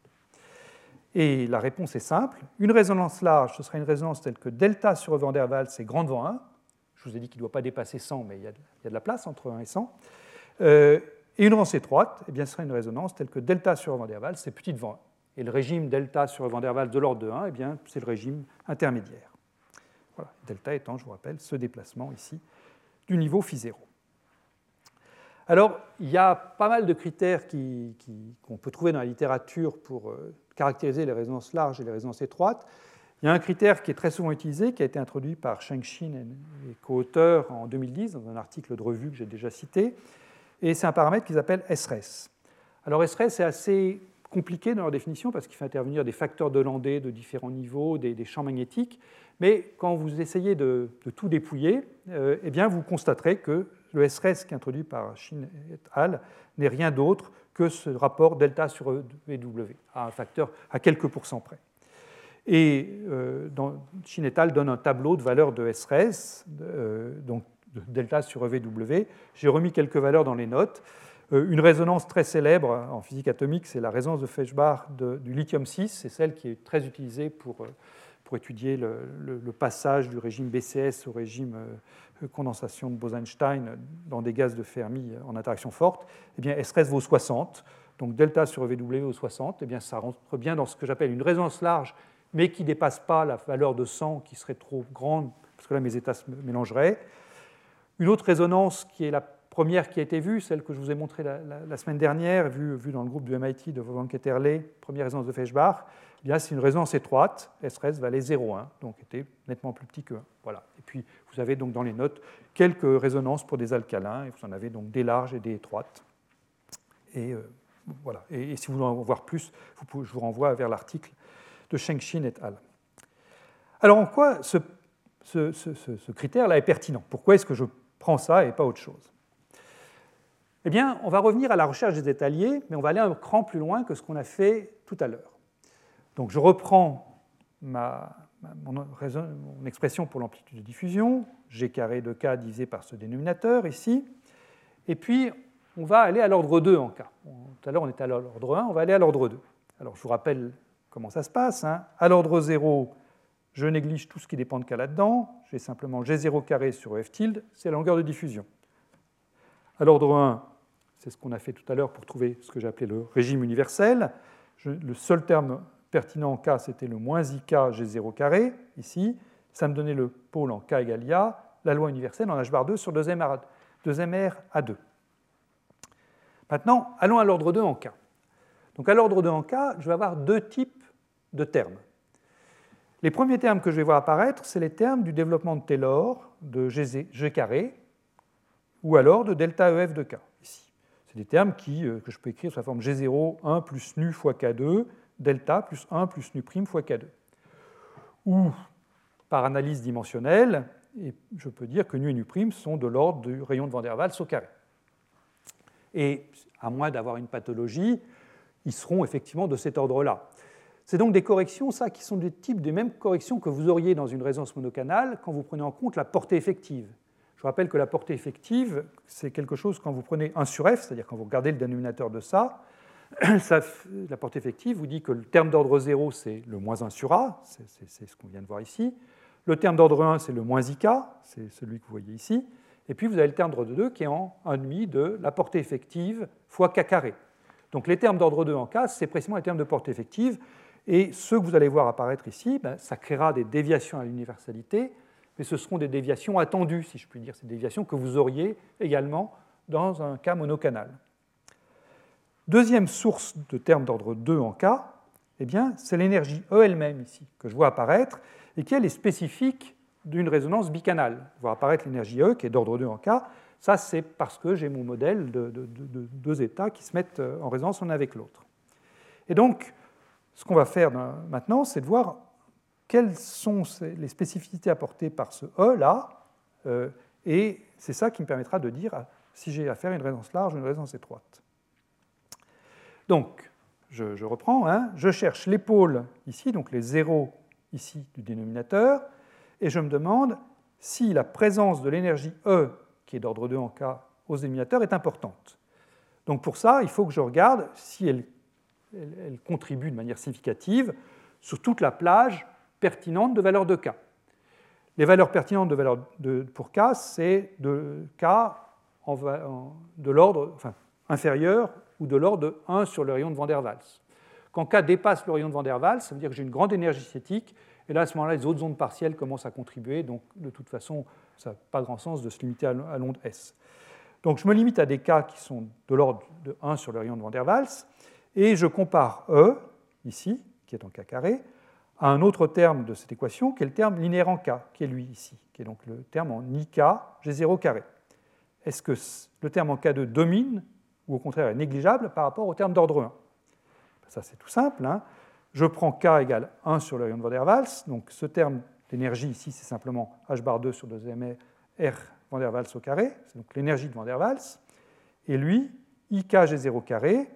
Et la réponse est simple. Une résonance large, ce sera une résonance telle que delta sur van der Waals, c'est grand devant 1. Je vous ai dit qu'il ne doit pas dépasser 100, mais il y, a de, la place entre 1 et 100. Euh, et une résonance étroite, eh bien, ce sera une résonance telle que delta sur van der Waals, c'est petit devant 1. Et le régime delta sur van der Waals de l'ordre de 1, eh bien, c'est le régime intermédiaire. Voilà. Delta étant, je vous rappelle, ce déplacement ici du niveau phi 0. Alors, il y a pas mal de critères qu'on peut trouver dans la littérature pour euh, caractériser les résonances larges et les résonances étroites. Il y a un critère qui est très souvent utilisé, qui a été introduit par Sheng Xin et co-auteurs en 2010 dans un article de revue que j'ai déjà cité, et c'est un paramètre qu'ils appellent SRS. Alors SRS est assez compliqué dans leur définition parce qu'il fait intervenir des facteurs de Landé de différents niveaux, des, champs magnétiques. Mais quand vous essayez de, tout dépouiller, euh, eh bien vous constaterez que le SRS qui est introduit par Shin et al. n'est rien d'autre que ce rapport delta sur EW, à un facteur à quelques pourcents près. Et euh, et al. donne un tableau de valeurs de SRS, euh, donc de delta sur EW. J'ai remis quelques valeurs dans les notes. Euh, une résonance très célèbre en physique atomique, c'est la résonance de Feshbach du lithium-6. C'est celle qui est très utilisée pour, euh, pour étudier le, passage du régime BCS au régime euh, condensation de Bose-Einstein dans des gaz de Fermi en interaction forte. Eh bien, SRS vaut 60. Donc delta sur EW vaut 60. Eh bien, ça rentre bien dans ce que j'appelle une résonance large, mais qui ne dépasse pas la valeur de 100 qui serait trop grande, parce que là, mes états se mélangeraient. Une autre résonance qui est la première qui a été vue, celle que je vous ai montrée la, semaine dernière, vue, dans le groupe du MIT de Wolfgang Ketterle, première résonance de Feshbach, eh c'est une résonance étroite, SRS valait 0,1, donc était nettement plus petit que 1. Voilà. Et puis vous avez donc dans les notes quelques résonances pour des alcalins, et vous en avez donc des larges et des étroites. Et euh, voilà. Et, si vous voulez en voir plus, je vous renvoie vers l'article de Shengshin et al. Alors en quoi ce, ce critère-là est pertinent? Pourquoi est-ce que je prends ça et pas autre chose? Eh bien, on va revenir à la recherche des étaliers, mais on va aller un cran plus loin que ce qu'on a fait tout à l'heure. Donc je reprends mon, expression pour l'amplitude de diffusion, g carré de k divisé par ce dénominateur ici, et puis on va aller à l'ordre 2 en k. Tout à l'heure on était à l'ordre 1, on va aller à l'ordre 2. Alors je vous rappelle comment ça se passe. Hein. À l'ordre 0, je néglige tout ce qui dépend de k là-dedans, j'ai simplement g0 carré sur f tilde, c'est la longueur de diffusion. À l'ordre 1, c'est ce qu'on a fait tout à l'heure pour trouver ce que j'ai appelé le régime universel. le seul terme pertinent en K, c'était le moins IK G0 carré, ici. Ça me donnait le pôle en K égale IA, la loi universelle en H bar 2 sur 2MR, 2MR à 2. Maintenant, allons à l'ordre 2 en K. Donc à l'ordre 2 en K, je vais avoir deux types de termes. Les premiers termes que je vais voir apparaître, c'est les termes du développement de Taylor de G, G carré, ou alors de delta EF de K, ici. Des termes qui, euh, que je peux écrire sous la forme G0, 1 plus nu fois K2, delta plus 1 plus nu prime fois K2. Ou, par analyse dimensionnelle, et je peux dire que nu et nu prime sont de l'ordre du rayon de Van der Waals au carré. Et à moins d'avoir une pathologie, ils seront effectivement de cet ordre-là. C'est donc des corrections, ça, qui sont des types des mêmes corrections que vous auriez dans une résonance monocanale quand vous prenez en compte la portée effective. Je rappelle que la portée effective, c'est quelque chose quand vous prenez 1 sur f, c'est-à-dire quand vous regardez le dénominateur de ça, la portée effective vous dit que le terme d'ordre 0, c'est le moins 1 sur A, c'est ce qu'on vient de voir ici. Le terme d'ordre 1, c'est le moins IK, c'est celui que vous voyez ici. Et puis vous avez le terme d'ordre 2 qui est en 1,5 de la portée effective fois K carré. Donc les termes d'ordre 2 en K, c'est précisément les termes de portée effective. Et ceux que vous allez voir apparaître ici, ben, ça créera des déviations à l'universalité, mais ce seront des déviations attendues, si je puis dire, ces déviations que vous auriez également dans un cas monocanal. Deuxième source de termes d'ordre 2 en K, eh c'est l'énergie E elle-même ici, que je vois apparaître, et qui elle est spécifique d'une résonance bicanale. Je vois apparaître l'énergie E qui est d'ordre 2 en K. Ça, c'est parce que j'ai mon modèle de, deux états qui se mettent euh, en résonance l'un avec l'autre. Et donc, ce qu'on va faire maintenant, c'est de voir quelles sont les spécificités apportées par ce E là, euh, et c'est ça qui me permettra de dire si j'ai à faire une résonance large ou une résonance étroite. Donc, je, reprends, hein. je cherche les pôles ici, donc les zéros ici du dénominateur, et je me demande si la présence de l'énergie E, qui est d'ordre 2 en K, aux dénominateurs est importante. Donc pour ça, il faut que je regarde si elle, contribue de manière significative sur toute la plage pertinente de valeur de K. Les valeurs pertinentes de valeur de, pour K, c'est de K de l'ordre enfin, inférieur ou de l'ordre de 1 sur le rayon de Van der Waals. Quand K dépasse le rayon de Van der Waals, ça veut dire que j'ai une grande énergie cinétique, et là, à ce moment-là, les autres ondes partielles commencent à contribuer, donc de toute façon, ça n'a pas grand sens de se limiter à l'onde S. Donc je me limite à des cas qui sont de l'ordre de 1 sur le rayon de Van der Waals, et je compare E, ici, qui est en K carré, à un autre terme de cette équation, qui est le terme linéaire en K, qui est lui ici, qui est donc le terme en IK G0 carré. Est-ce que le terme en K2 domine ou au contraire est négligeable par rapport au terme d'ordre 1. Ça, c'est tout simple. Hein. Je prends K égale 1 sur le rayon de Van der Waals. Donc ce terme d'énergie ici, c'est simplement H bar 2 sur 2 R Van der Waals au carré. C'est donc l'énergie de Van der Waals. Et lui, IK G0 carré,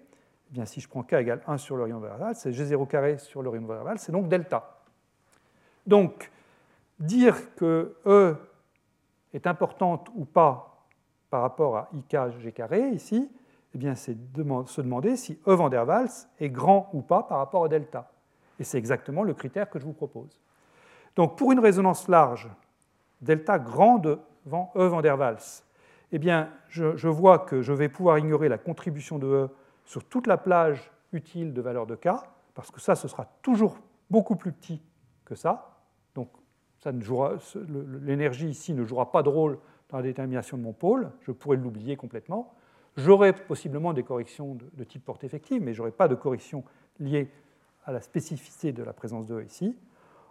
eh bien, si je prends K égale 1 sur der Waals, c'est G0 carré sur der Waals, c'est donc delta. Donc, dire que E est importante ou pas par rapport à IK G carré ici, eh bien, c'est se demander si E van der Waals est grand ou pas par rapport à delta. Et c'est exactement le critère que je vous propose. Donc, pour une résonance large, delta grand devant E van der Waals, eh bien, je, vois que je vais pouvoir ignorer la contribution de E sur toute la plage utile de valeur de K, parce que ça, ce sera toujours beaucoup plus petit que ça. Donc, l'énergie ici ne jouera pas de rôle dans la détermination de mon pôle, je pourrais l'oublier complètement. J'aurai possiblement des corrections de, type porte effective, mais je n'aurai pas de corrections liées à la spécificité de la présence de E ici.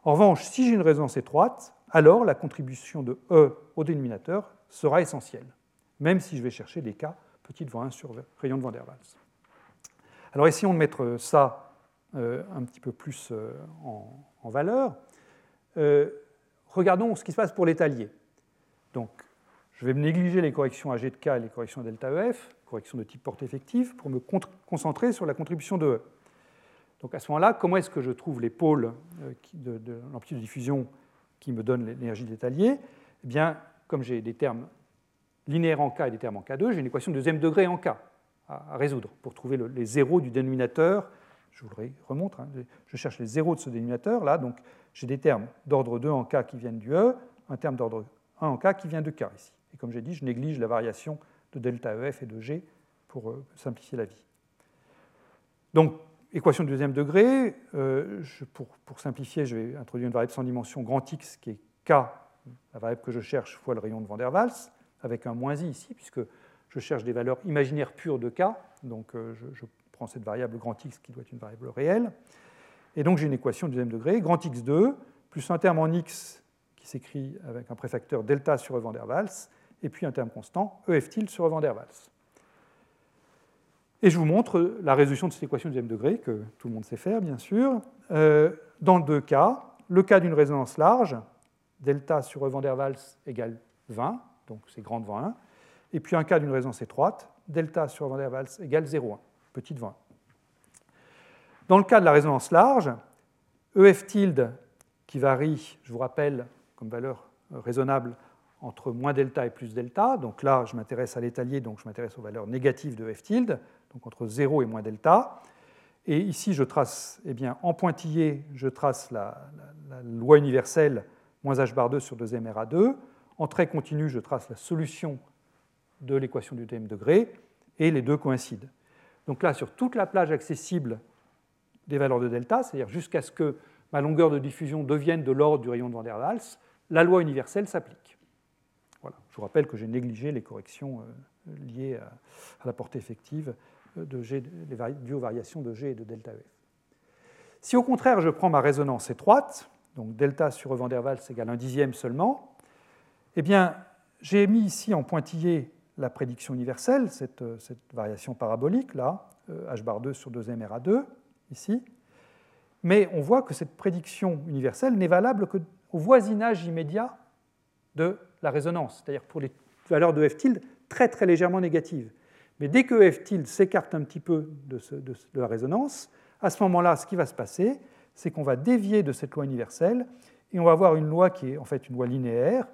En revanche, si j'ai une résonance étroite, alors la contribution de E au dénominateur sera essentielle, même si je vais chercher des cas petit devant 1 sur rayon de Van der Waals. Alors essayons de mettre ça euh, un petit peu plus euh, en, valeur. Euh, regardons ce qui se passe pour l'étalier. Donc, je vais me négliger les corrections à G de K et les corrections delta EF, corrections de type porte effective, pour me concentrer sur la contribution de E. Donc à ce moment-là, comment est-ce que je trouve les pôles de, de l'amplitude de diffusion qui me donnent l'énergie de l'étalier? Eh bien, comme j'ai des termes linéaires en K et des termes en K2, j'ai une équation de deuxième degré en K à, résoudre pour trouver les zéros du dénominateur. Je vous le remontre, hein. je cherche les zéros de ce dénominateur. Là, donc j'ai des termes d'ordre 2 en K qui viennent du E, un terme d'ordre 1 en K qui vient de K ici. Et comme j'ai dit, je néglige la variation de delta EF et de G pour euh, simplifier la vie. Donc, équation de deuxième degré, euh, pour, pour, simplifier, je vais introduire une variable sans dimension grand X qui est K, la variable que je cherche, fois le rayon de Van der Waals, avec un moins i ici, puisque je cherche des valeurs imaginaires pures de k, donc euh, je, prends cette variable grand x qui doit être une variable réelle, et donc j'ai une équation de deuxième degré, grand x2, plus un terme en x qui s'écrit avec un préfacteur delta sur E van der Waals, et puis un terme constant, EF tilde sur E van der Waals. Et je vous montre la résolution de cette équation de deuxième degré, que tout le monde sait faire, bien sûr. Euh, dans deux cas, le cas d'une résonance large, delta sur E van der Waals égale 20, donc c'est grand devant 1. Et puis un cas d'une résonance étroite, delta sur Van der Waals égale 0,1, petit devant 1. Dans le cas de la résonance large, EF tilde, qui varie, je vous rappelle, comme valeur raisonnable entre moins delta et plus delta, donc là je m'intéresse à l'étalier, donc je m'intéresse aux valeurs négatives de F tilde, donc entre 0 et moins delta. Et ici je trace, eh bien, en pointillé, je trace la, loi universelle moins h bar 2 sur 2m RA2. En trait continu, je trace la solution de l'équation du deuxième degré, et les deux coïncident. Donc là, sur toute la plage accessible des valeurs de delta, c'est-à-dire jusqu'à ce que ma longueur de diffusion devienne de l'ordre du rayon de Van der Waals, la loi universelle s'applique. Je vous rappelle que j'ai négligé les corrections euh, liées à la portée effective euh, de G, dues aux variations de G et de delta EF. Si au contraire je prends ma résonance étroite, donc delta sur van der Waals égale un dixième seulement, eh bien, j'ai mis ici en pointillé la prédiction universelle, cette, euh, variation parabolique, là, euh, h bar 2 sur 2m RA2, ici. Mais on voit que cette prédiction universelle n'est valable qu'au voisinage immédiat de la résonance, c'est-à-dire pour les valeurs de f tilde très très légèrement négatives. Mais dès que f tilde s'écarte un petit peu de, de, la résonance, à ce moment-là, ce qui va se passer, c'est qu'on va dévier de cette loi universelle et on va avoir une loi qui est en fait une loi linéaire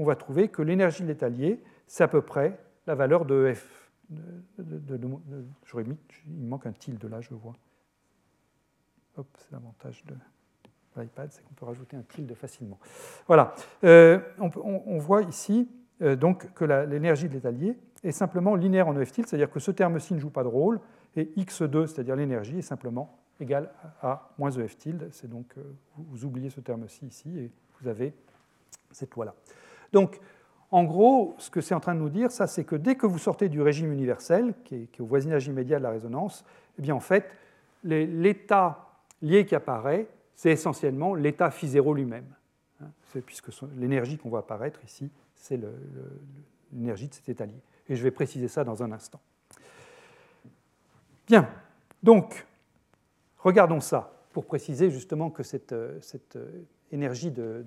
on va trouver que l'énergie de l'étalier, c'est à peu près la valeur de F. De, mis, il manque un tilde là, je vois. C'est l'avantage de l'iPad, c'est qu'on peut rajouter un tilde facilement. Voilà. Euh, on, voit ici euh, donc que l'énergie de l'étalier est simplement linéaire en EF tilde, c'est-à-dire que ce terme-ci ne joue pas de rôle, et x2, c'est-à-dire l'énergie, est simplement égal à moins EF tilde. C'est donc, euh, vous oubliez ce terme-ci ici, et vous avez cette loi-là. Donc, en gros, ce que c'est en train de nous dire, ça, c'est que dès que vous sortez du régime universel, qui est, au voisinage immédiat de la résonance, eh bien, en fait, l'état lié qui apparaît, c'est essentiellement l'état phi 0 lui-même, hein, puisque l'énergie qu'on voit apparaître ici, c'est l'énergie de cet état lié. Et je vais préciser ça dans un instant. Bien, donc, regardons ça pour préciser justement que cette, euh, euh, énergie de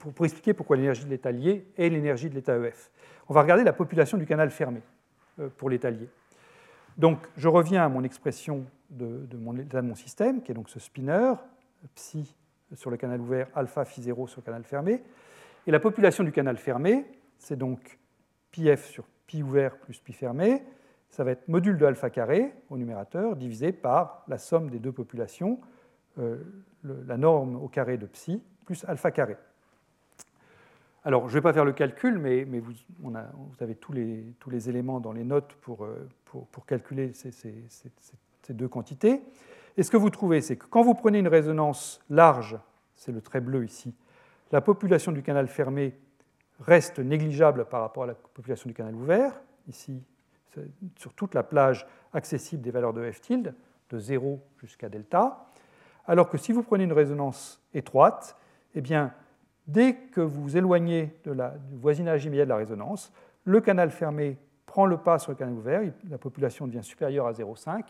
pour, expliquer pourquoi l'énergie de l'état lié est l'énergie de l'état EF. On va regarder la population du canal fermé euh, pour l'état lié. Donc, je reviens à mon expression de, mon, de mon système, qui est donc ce spinner, psi sur le canal ouvert, alpha phi 0 sur le canal fermé. Et la population du canal fermé, c'est donc pi sur pi ouvert plus pi fermé. Ça va être module de alpha carré au numérateur divisé par la somme des deux populations, euh, la norme au carré de psi plus alpha carré. Alors, je ne vais pas faire le calcul, mais, vous, avez tous les, éléments dans les notes pour, euh, calculer ces, deux quantités. Et ce que vous trouvez, c'est que quand vous prenez une résonance large, c'est le trait bleu ici, la population du canal fermé reste négligeable par rapport à la population du canal ouvert, ici, sur toute la plage accessible des valeurs de f tilde, de 0 jusqu'à delta, alors que si vous prenez une résonance étroite, eh bien, Dès que vous vous éloignez du voisinage immédiat de la résonance, le canal fermé prend le pas sur le canal ouvert, la population devient supérieure à 0,5,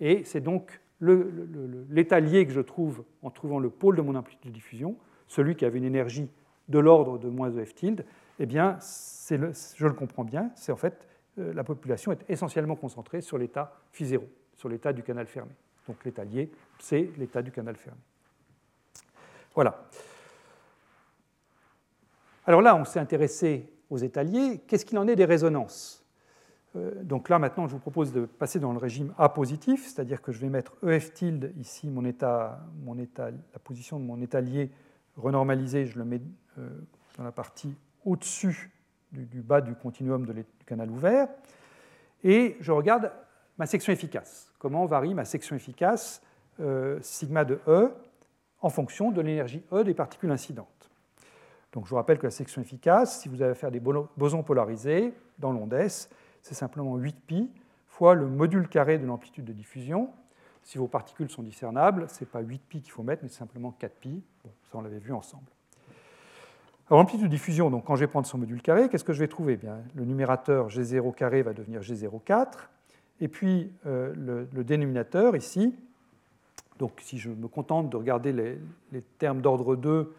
et c'est donc l'état lié que je trouve en trouvant le pôle de mon amplitude de diffusion, celui qui avait une énergie de l'ordre de moins E f tilde, eh bien, le, je le comprends bien, c'est en fait euh, la population est essentiellement concentrée sur l'état phi 0, sur l'état du canal fermé. Donc l'état lié, c'est l'état du canal fermé. Voilà. Alors là, on s'est intéressé aux états liés. Qu'est-ce qu'il en est des résonances euh, Donc là, maintenant, je vous propose de passer dans le régime A positif, c'est-à-dire que je vais mettre EF tilde ici, mon état, la position de mon état lié renormalisé, je le mets euh, dans la partie au-dessus du, bas du continuum du canal ouvert. Et je regarde ma section efficace. Comment varie ma section efficace euh, sigma de E en fonction de l'énergie E des particules incidentes. Donc je vous rappelle que la section efficace, si vous avez affaire à des bosons polarisés dans l'onde S, c'est simplement 8pi fois le module carré de l'amplitude de diffusion. Si vos particules sont discernables, ce n'est pas 8pi qu'il faut mettre, mais simplement 4pi. Bon, ça, on l'avait vu ensemble. Alors, l'amplitude de diffusion, donc quand je vais prendre son module carré, qu'est-ce que je vais trouver? Eh bien, Le numérateur G0 carré va devenir G04. Et puis, euh, le, dénominateur ici, donc si je me contente de regarder les, les termes d'ordre 2,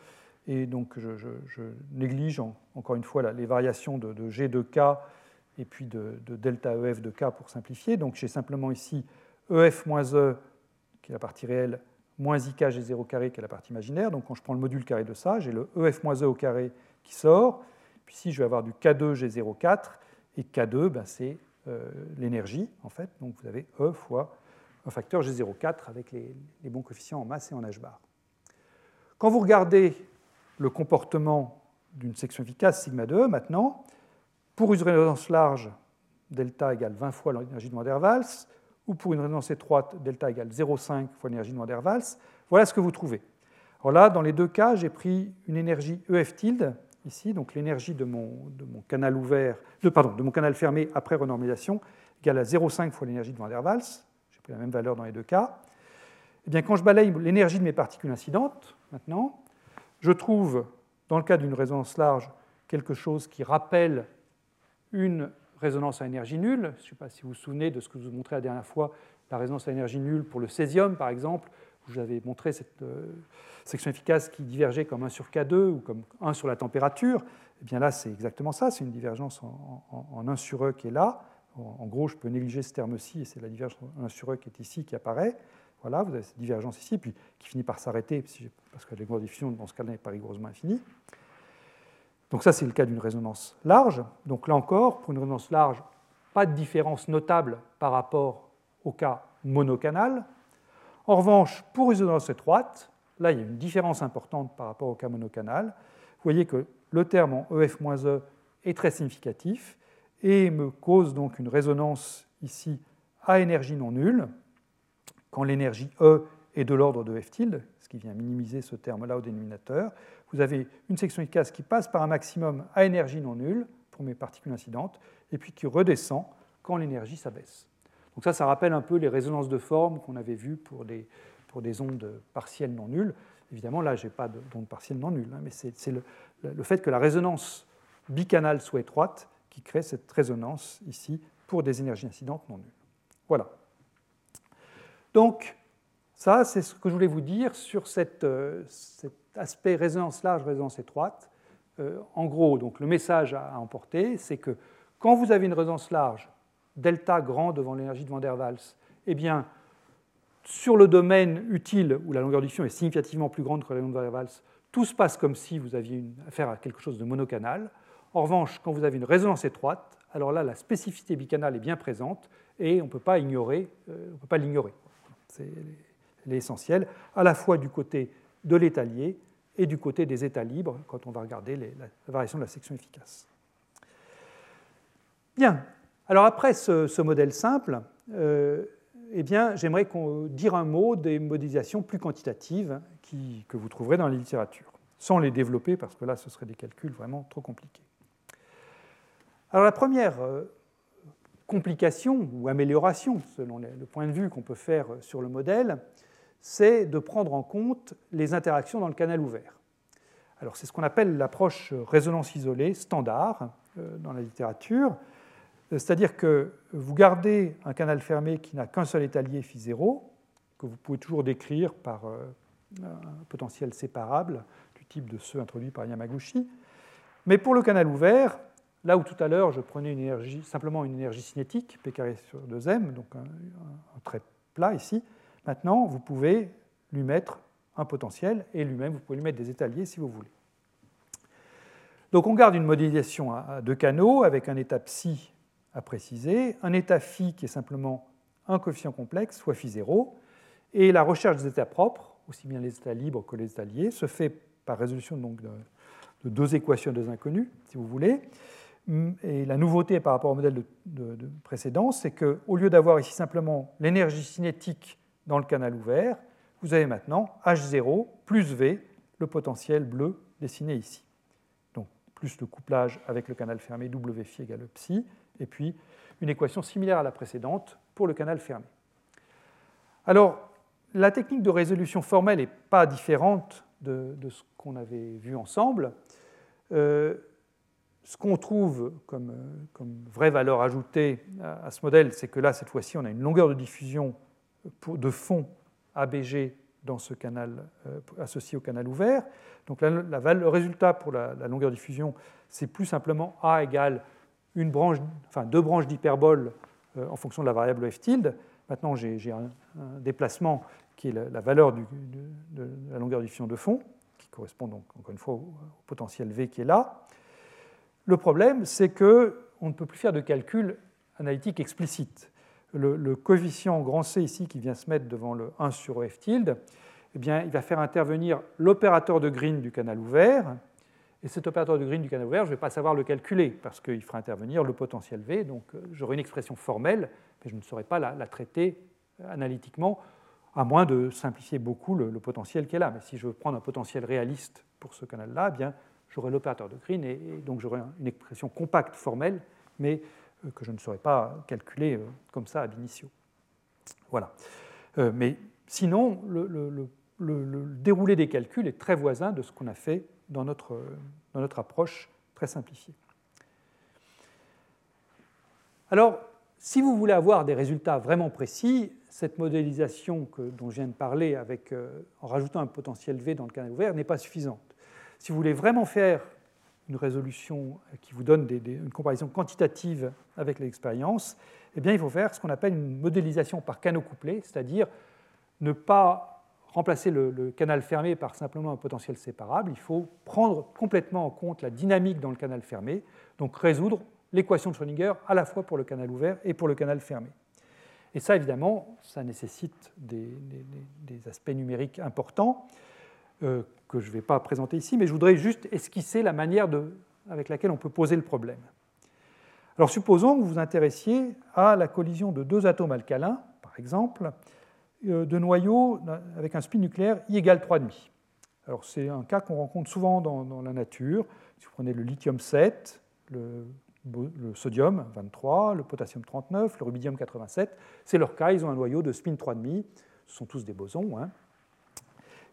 et donc je, néglige encore une fois les variations de, G de K et puis de, delta EF de K pour simplifier, donc j'ai simplement ici EF moins E, qui est la partie réelle, moins IK G0 carré, qui est la partie imaginaire. Donc quand je prends le module carré de ça, j'ai le EF moins E au carré qui sort. Puis ici, je vais avoir du K2 G04, et K2, ben, c'est euh, l'énergie, en fait. Donc vous avez E fois un facteur G04 avec les, bons coefficients en masse et en H bar. Quand vous regardez le comportement d'une section efficace sigma de E maintenant, pour une résonance large, delta égale 20 fois l'énergie de Van der Waals, ou pour une résonance étroite, delta égale 0,5 fois l'énergie de Van der Waals, voilà ce que vous trouvez. Alors là, dans les deux cas, j'ai pris une énergie EF tilde, ici, donc l'énergie de mon, canal ouvert, de, pardon, de mon canal fermé après renormalisation, égale à 0,5 fois l'énergie de Van der Waals. J'ai pris la même valeur dans les deux cas. Eh bien, quand je balaye l'énergie de mes particules incidentes, maintenant, je trouve, dans le cas d'une résonance large, quelque chose qui rappelle une résonance à énergie nulle. Je ne sais pas si vous vous souvenez de ce que je vous montrais la dernière fois, la résonance à énergie nulle pour le césium, par exemple, où je vous avais montré cette euh, section efficace qui divergeait comme 1 sur K2 ou comme 1 sur la température. Eh bien là, c'est exactement ça, c'est une divergence en, 1 sur E qui est là. En, gros, je peux négliger ce terme-ci, et c'est la divergence en 1 sur E qui est ici qui apparaît. Voilà, vous avez cette divergence ici, puis qui finit par s'arrêter, parce que la de diffusion, dans ce cas-là, n'est pas rigoureusement infinie. Donc ça, c'est le cas d'une résonance large. Donc là encore, pour une résonance large, pas de différence notable par rapport au cas monocanal. En revanche, pour une résonance étroite, là, il y a une différence importante par rapport au cas monocanal. Vous voyez que le terme en EF-E est très significatif et me cause donc une résonance ici à énergie non nulle, quand l'énergie E est de l'ordre de F tilde, ce qui vient minimiser ce terme-là au dénominateur vous avez une section efficace qui passe par un maximum à énergie non nulle pour mes particules incidentes, et puis qui redescend quand l'énergie s'abaisse. Donc ça, ça rappelle un peu les résonances de forme qu'on avait vues pour des, ondes partielles non nulles. Évidemment, là, je n'ai pas d'ondes partielles non nulles, hein, mais c'est le, le, fait que la résonance bicanale soit étroite qui crée cette résonance ici pour des énergies incidentes non nulles. Voilà. Donc, ça, c'est ce que je voulais vous dire sur euh, cette aspect résonance large, résonance étroite, euh, en gros, donc le message à emporter, c'est que quand vous avez une résonance large, delta grand devant l'énergie de Van der Waals, eh bien, sur le domaine utile où la longueur diffusion est significativement plus grande que la longueur de Van der Waals, tout se passe comme si vous aviez affaire à quelque chose de monocanal. En revanche, quand vous avez une résonance étroite, alors là, la spécificité bicanale est bien présente et on ne euh, peut pas l'ignorer. C'est essentiel, à la fois du côté de l'état lié et du côté des états libres quand on va regarder la variation de la section efficace. Bien, alors après ce, modèle simple, euh, eh bien, j'aimerais dire un mot des modélisations plus quantitatives que vous trouverez dans la littérature, sans les développer parce que là, ce serait des calculs vraiment trop compliqués. Alors la première euh, complication ou amélioration, selon le point de vue qu'on peut faire sur le modèle, c'est de prendre en compte les interactions dans le canal ouvert. Alors c'est ce qu'on appelle l'approche résonance isolée standard euh, dans la littérature, c'est-à-dire que vous gardez un canal fermé qui n'a qu'un seul étalier phi 0, que vous pouvez toujours décrire par euh, un potentiel séparable du type de ceux introduits par Yamaguchi. Mais pour le canal ouvert, là où tout à l'heure je prenais simplement une énergie cinétique, P carré sur 2m, donc un, trait plat ici, maintenant vous pouvez lui mettre un potentiel, et lui-même, vous pouvez lui mettre des étaliers si vous voulez. Donc on garde une modélisation à deux canaux avec un état psi à préciser, un état phi qui est simplement un coefficient complexe, soit phi 0, et la recherche des états propres, aussi bien les états libres que les états liés, se fait par résolution donc de, deux équations deux inconnus, si vous voulez. Et la nouveauté par rapport au modèle de, de précédent, c'est qu'au lieu d'avoir ici simplement l'énergie cinétique dans le canal ouvert, vous avez maintenant H0 plus V, le potentiel bleu dessiné ici. Donc plus le couplage avec le canal fermé W phi égale psi, et puis une équation similaire à la précédente pour le canal fermé. Alors, la technique de résolution formelle n'est pas différente de, ce qu'on avait vu ensemble. Euh, ce qu'on trouve comme, comme, vraie valeur ajoutée à, ce modèle, c'est que là, cette fois-ci, on a une longueur de diffusion de fond ABG dans ce canal euh, associé au canal ouvert. Donc le résultat pour la, longueur de diffusion, c'est plus simplement A égale une branche, enfin, deux branches d'hyperbole euh, en fonction de la variable f tilde. Maintenant, j'ai un, déplacement qui est la, valeur de, la longueur de diffusion de fond, qui correspond donc encore une fois au, potentiel V qui est là. Le problème, c'est qu'on ne peut plus faire de calcul analytique explicite le, coefficient grand C ici qui vient se mettre devant le 1 sur f tilde, eh bien, il va faire intervenir l'opérateur de Green du canal ouvert. Et cet opérateur de Green du canal ouvert, je ne vais pas savoir le calculer parce qu'il fera intervenir le potentiel V. Donc euh, j'aurai une expression formelle, mais je ne saurais pas la, traiter euh, analytiquement, à moins de simplifier beaucoup le, potentiel est là. Mais si je veux prendre un potentiel réaliste pour ce canal-là, eh bien j'aurai l'opérateur de Green et, donc j'aurai une expression compacte formelle, mais euh, que je ne saurais pas calculer euh, comme ça à initio. Voilà. Euh, mais sinon, le, déroulé des calculs est très voisin de ce qu'on a fait dans notre, dans notre approche très simplifiée. Alors, si vous voulez avoir des résultats vraiment précis, cette modélisation que, dont je viens de parler avec, en rajoutant un potentiel V dans le canal ouvert n'est pas suffisante. Si vous voulez vraiment faire une résolution qui vous donne une comparaison quantitative avec l'expérience, eh bien, il faut faire ce qu'on appelle une modélisation par canaux couplés, c'est-à-dire ne pas remplacer le, canal fermé par simplement un potentiel séparable, il faut prendre complètement en compte la dynamique dans le canal fermé, donc résoudre l'équation de Schrödinger à la fois pour le canal ouvert et pour le canal fermé. Et ça, évidemment, ça nécessite des, aspects numériques importants. Euh, que je ne vais pas présenter ici, mais je voudrais juste esquisser la manière avec laquelle on peut poser le problème. Alors supposons que vous vous intéressiez à la collision de deux atomes alcalins, par exemple, euh, de noyaux avec un spin nucléaire I égale 3,5. Alors c'est un cas qu'on rencontre souvent dans, la nature. Si vous prenez le lithium 7, le, le, sodium 23, le potassium 39, le rubidium 87, c'est leur cas, ils ont un noyau de spin 3,5. Ce sont tous des bosons. Hein.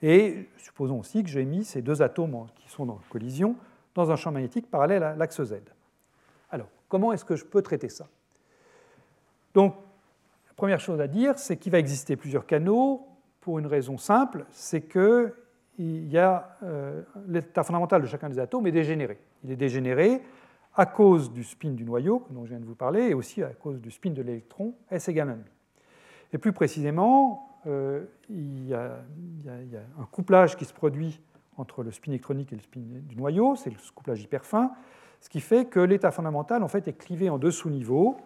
Et supposons aussi que j'ai mis ces deux atomes qui sont en collision dans un champ magnétique parallèle à l'axe Z. Alors, comment est-ce que je peux traiter ça? Donc, la première chose à dire, c'est qu'il va exister plusieurs canaux pour une raison simple, c'est que euh, l'état fondamental de chacun des atomes est dégénéré. Il est dégénéré à cause du spin du noyau dont je viens de vous parler et aussi à cause du spin de l'électron S égale 1,5. Et plus précisément, euh, il, y a, un couplage qui se produit entre le spin électronique et le spin du noyau, c'est le couplage hyper fin, ce qui fait que l'état fondamental en fait, est clivé en deux sous-niveaux.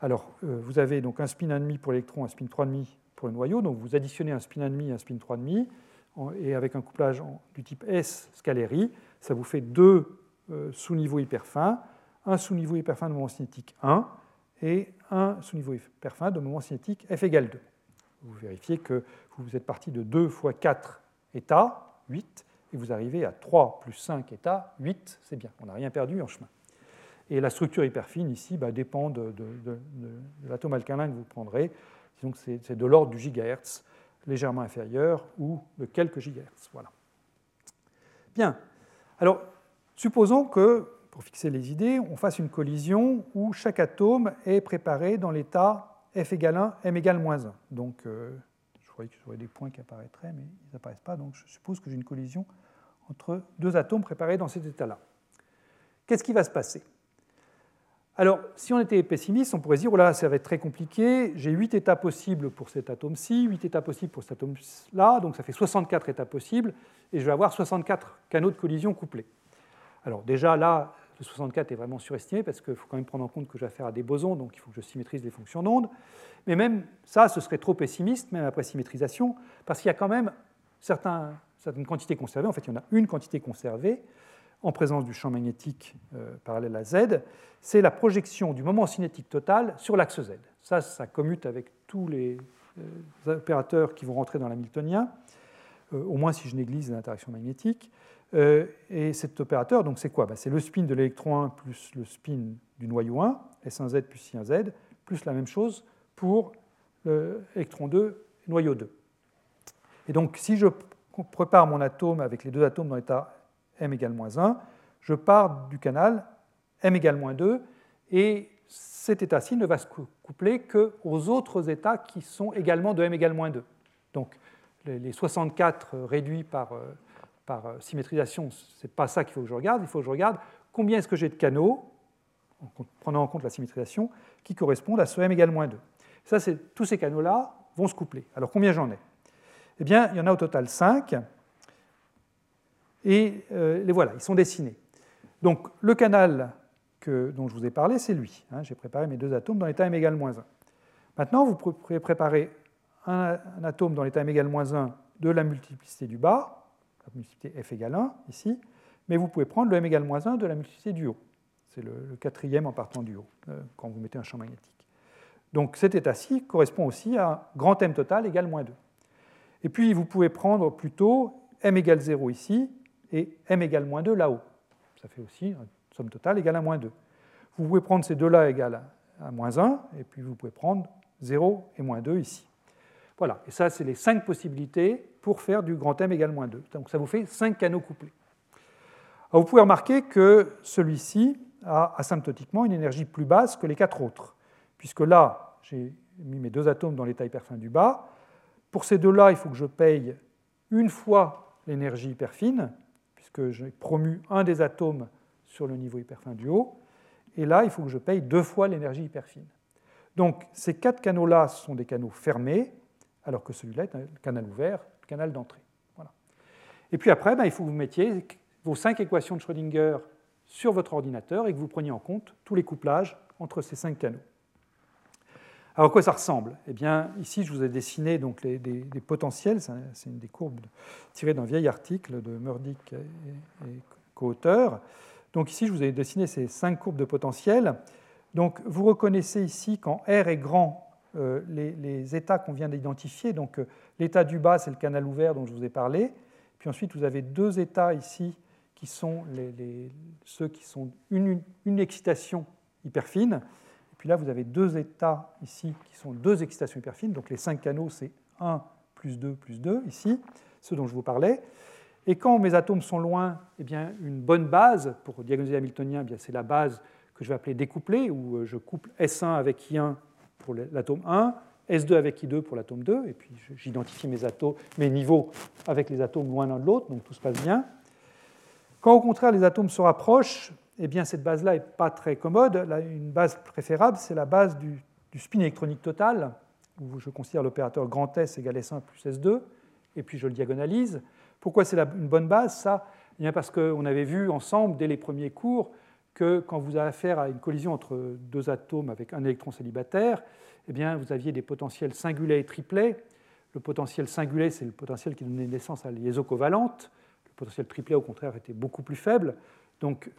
Alors, euh, vous avez donc un spin 1,5 pour l'électron, un spin 3,5 pour le noyau, donc vous additionnez un spin 1,5 et un spin 3,5, et avec un couplage du type S scalaire ça vous fait deux euh, sous-niveaux hyper fins, un sous-niveau hyper fin de moment cinétique 1 et un sous-niveau hyper fin de moment cinétique F égale 2 vous vérifiez que vous êtes parti de 2 fois 4 états, 8, et vous arrivez à 3 plus 5 états, 8, c'est bien, on n'a rien perdu en chemin. Et la structure hyperfine ici bah, dépend de, l'atome alcalin que vous prendrez, donc c'est de l'ordre du gigahertz, légèrement inférieur, ou de quelques gigahertz. Voilà. Bien. Alors, supposons que, pour fixer les idées, on fasse une collision où chaque atome est préparé dans l'état F égale 1, M égale moins 1. Donc, euh, je croyais que j'aurais des points qui apparaîtraient, mais ils n'apparaissent pas. Donc, je suppose que j'ai une collision entre deux atomes préparés dans cet état-là. Qu'est-ce qui va se passer? Alors, si on était pessimiste, on pourrait dire, oh là, ça va être très compliqué, j'ai 8 états possibles pour cet atome-ci, 8 états possibles pour cet atome-là, donc ça fait 64 états possibles, et je vais avoir 64 canaux de collision couplés. Alors déjà, là, le 64 est vraiment surestimé, parce qu'il faut quand même prendre en compte que j'ai affaire à des bosons, donc il faut que je symétrise les fonctions d'onde. Mais même ça, ce serait trop pessimiste, même après symétrisation, parce qu'il y a quand même certaines quantités conservées, en fait, il y en a une quantité conservée, en présence du champ magnétique euh, parallèle à Z, c'est la projection du moment cinétique total sur l'axe Z. Ça, ça commute avec tous les euh, opérateurs qui vont rentrer dans l'hamiltonien, euh, au moins si je néglige les interactions magnétiques. et cet opérateur, c'est quoi? Ben, C'est le spin de l'électron 1 plus le spin du noyau 1, S1Z plus I1Z, plus la même chose pour l'électron 2, noyau 2. Et donc si je prépare mon atome avec les deux atomes dans l'état m égale moins 1, je pars du canal m égale moins 2, et cet état-ci ne va se coupler qu'aux autres états qui sont également de m égale moins 2. Donc les 64 réduits par, euh, par euh, symétrisation, ce n'est pas ça qu'il faut que je regarde, il faut que je regarde combien est-ce que j'ai de canaux, en prenant en compte la symétrisation, qui correspondent à ce m égale moins 2. Ça, tous ces canaux-là vont se coupler. Alors combien j'en ai? Eh bien, il y en a au total 5. Et euh, les voilà, ils sont dessinés. Donc le canal dont je vous ai parlé, c'est lui. Hein. J'ai préparé mes deux atomes dans l'état m égale moins 1. Maintenant, vous pouvez préparer un, atome dans l'état m égale moins 1 de la multiplicité du bas, la multiplicité f égale 1 ici, mais vous pouvez prendre le m égale moins 1 de la multiplicité du haut. C'est le, quatrième en partant du haut, euh, quand vous mettez un champ magnétique. Donc cet état-ci correspond aussi à grand M total égale moins 2. Et puis vous pouvez prendre plutôt m égale 0 ici et m égale moins 2 là-haut. Ça fait aussi une somme totale égale à moins 2. Vous pouvez prendre ces deux-là égales à moins 1, et puis vous pouvez prendre 0 et moins 2 ici. Voilà, et ça, c'est les cinq possibilités pour faire du grand M égale moins 2. Donc ça vous fait 5 canaux couplés. Vous pouvez remarquer que celui-ci a asymptotiquement une énergie plus basse que les quatre autres, puisque là, j'ai mis mes deux atomes dans l'état hyperfin du bas. Pour ces deux-là, il faut que je paye une fois l'énergie hyperfine, que j'ai promu un des atomes sur le niveau hyperfin du haut. Et là, il faut que je paye deux fois l'énergie hyperfine. Donc ces quatre canaux-là sont des canaux fermés, alors que celui-là est un canal ouvert, le canal d'entrée. Voilà. Et puis après, ben, il faut que vous mettiez vos cinq équations de Schrödinger sur votre ordinateur et que vous preniez en compte tous les couplages entre ces cinq canaux. Alors à quoi ça ressemble? Eh bien, ici, je vous ai dessiné donc des, potentiels. C'est une des courbes tirées d'un vieil article de Murdick et, et co-auteur. Donc ici, je vous ai dessiné ces cinq courbes de potentiel. Donc vous reconnaissez ici quand R est grand euh, les, états qu'on vient d'identifier. Donc euh, l'état du bas, c'est le canal ouvert dont je vous ai parlé. Puis ensuite, vous avez deux états ici qui sont ceux qui sont une, excitation hyper fine puis là, vous avez deux états ici qui sont deux excitations hyperfines. Donc les cinq canaux, c'est 1 plus 2 plus 2 ici, ceux dont je vous parlais. Et quand mes atomes sont loin, eh bien, une bonne base pour diagnoser l'hamiltonien, eh c'est la base que je vais appeler découplée, où euh, je couple S1 avec I1 pour l'atome 1, S2 avec I2 pour l'atome 2, et puis j'identifie mes, niveaux avec les atomes loin l'un de l'autre, donc tout se passe bien. Quand au contraire les atomes se rapprochent, eh bien, cette base-là n'est pas très commode. une base préférable, c'est la base du, spin électronique total, où je considère l'opérateur grand S égale S1 plus S2, et puis je le diagonalise. Pourquoi c'est une bonne base? Ça, eh bien parce qu'on avait vu ensemble, dès les premiers cours, que quand vous avez affaire à une collision entre deux atomes avec un électron célibataire, eh bien, vous aviez des potentiels singulets et triplets. Le potentiel singulet, c'est le potentiel qui donnait naissance à liaison covalente. Le potentiel triplet, au contraire, était beaucoup plus faible. Donc,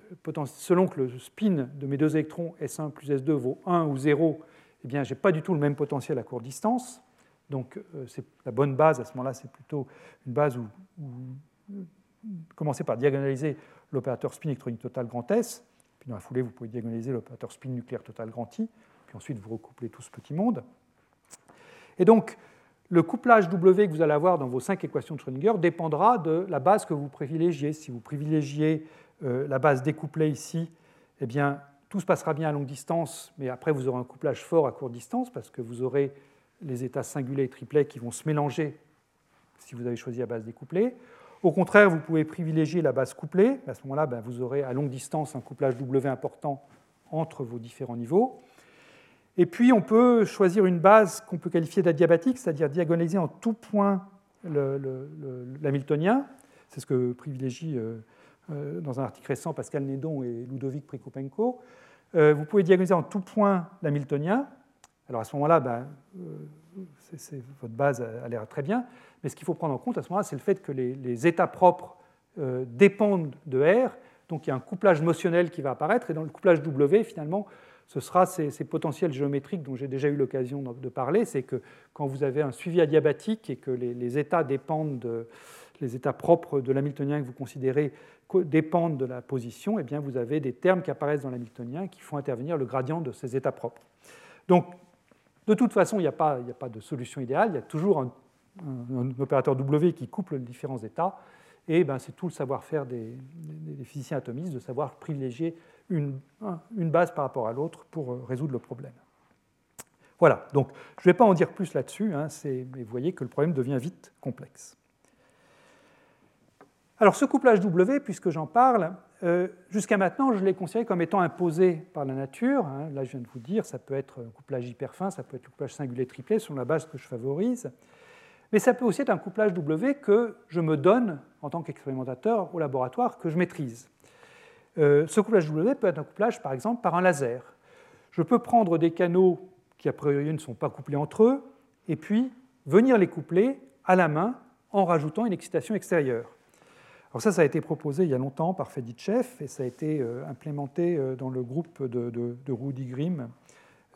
selon que le spin de mes deux électrons S1 plus S2 vaut 1 ou 0, eh je n'ai pas du tout le même potentiel à courte distance. Donc, euh, c'est la bonne base à ce moment-là, c'est plutôt une base où, vous commencez par diagonaliser l'opérateur spin électronique total grand S. Puis dans la foulée, vous pouvez diagonaliser l'opérateur spin nucléaire total grand I. Puis ensuite, vous recouplez tout ce petit monde. Et donc, le couplage W que vous allez avoir dans vos cinq équations de Schrödinger dépendra de la base que vous privilégiez. Si vous privilégiez euh, la base découplée ici, eh bien, tout se passera bien à longue distance, mais après vous aurez un couplage fort à courte distance parce que vous aurez les états singuliers et triplets qui vont se mélanger si vous avez choisi la base découplée. Au contraire, vous pouvez privilégier la base couplée. À ce moment-là, ben, vous aurez à longue distance un couplage W important entre vos différents niveaux. Et puis, on peut choisir une base qu'on peut qualifier d'adiabatique, c'est-à-dire diagonaliser en tout point l'hamiltonien. C'est ce que privilégie euh, euh, dans un article récent Pascal Nédon et Ludovic Prikoupenko. Euh, vous pouvez diagonaliser en tout point l'hamiltonien. Alors à ce moment-là, ben, votre base a l'air très bien, mais ce qu'il faut prendre en compte à ce moment-là, c'est le fait que les, états propres dépendent de R, donc il y a un couplage motionnel qui va apparaître, et dans le couplage W, finalement, ce sera ces, potentiels géométriques dont j'ai déjà eu l'occasion de parler. C'est que quand vous avez un suivi adiabatique et que les, états dépendent de, les états propres de l'hamiltonien que vous considérez dépendent de la position, eh bien vous avez des termes qui apparaissent dans l'hamiltonien qui font intervenir le gradient de ces états propres. Donc, de toute façon, il n'y a, pas de solution idéale, il y a toujours un, opérateur W qui couple les différents états, et ben, c'est tout le savoir-faire des, physiciens atomistes de savoir privilégier une, base par rapport à l'autre pour euh, résoudre le problème. Voilà, donc je ne vais pas en dire plus là-dessus, hein, mais vous voyez que le problème devient vite complexe. Alors ce couplage W, puisque j'en parle, euh, jusqu'à maintenant je l'ai considéré comme étant imposé par la nature. Hein. là je viens de vous dire, ça peut être un couplage hyper fin, ça peut être un couplage singulier triplé sur la base que je favorise. Mais ça peut aussi être un couplage W que je me donne en tant qu'expérimentateur au laboratoire, que je maîtrise. Euh, ce couplage W peut être un couplage, par exemple, par un laser. Je peux prendre des canaux qui, a priori, ne sont pas couplés entre eux, et puis venir les coupler à la main en rajoutant une excitation extérieure. Alors ça, ça a été proposé il y a longtemps par Feditchev et ça a été euh, implémenté euh, dans le groupe de, de, Rudi Grimm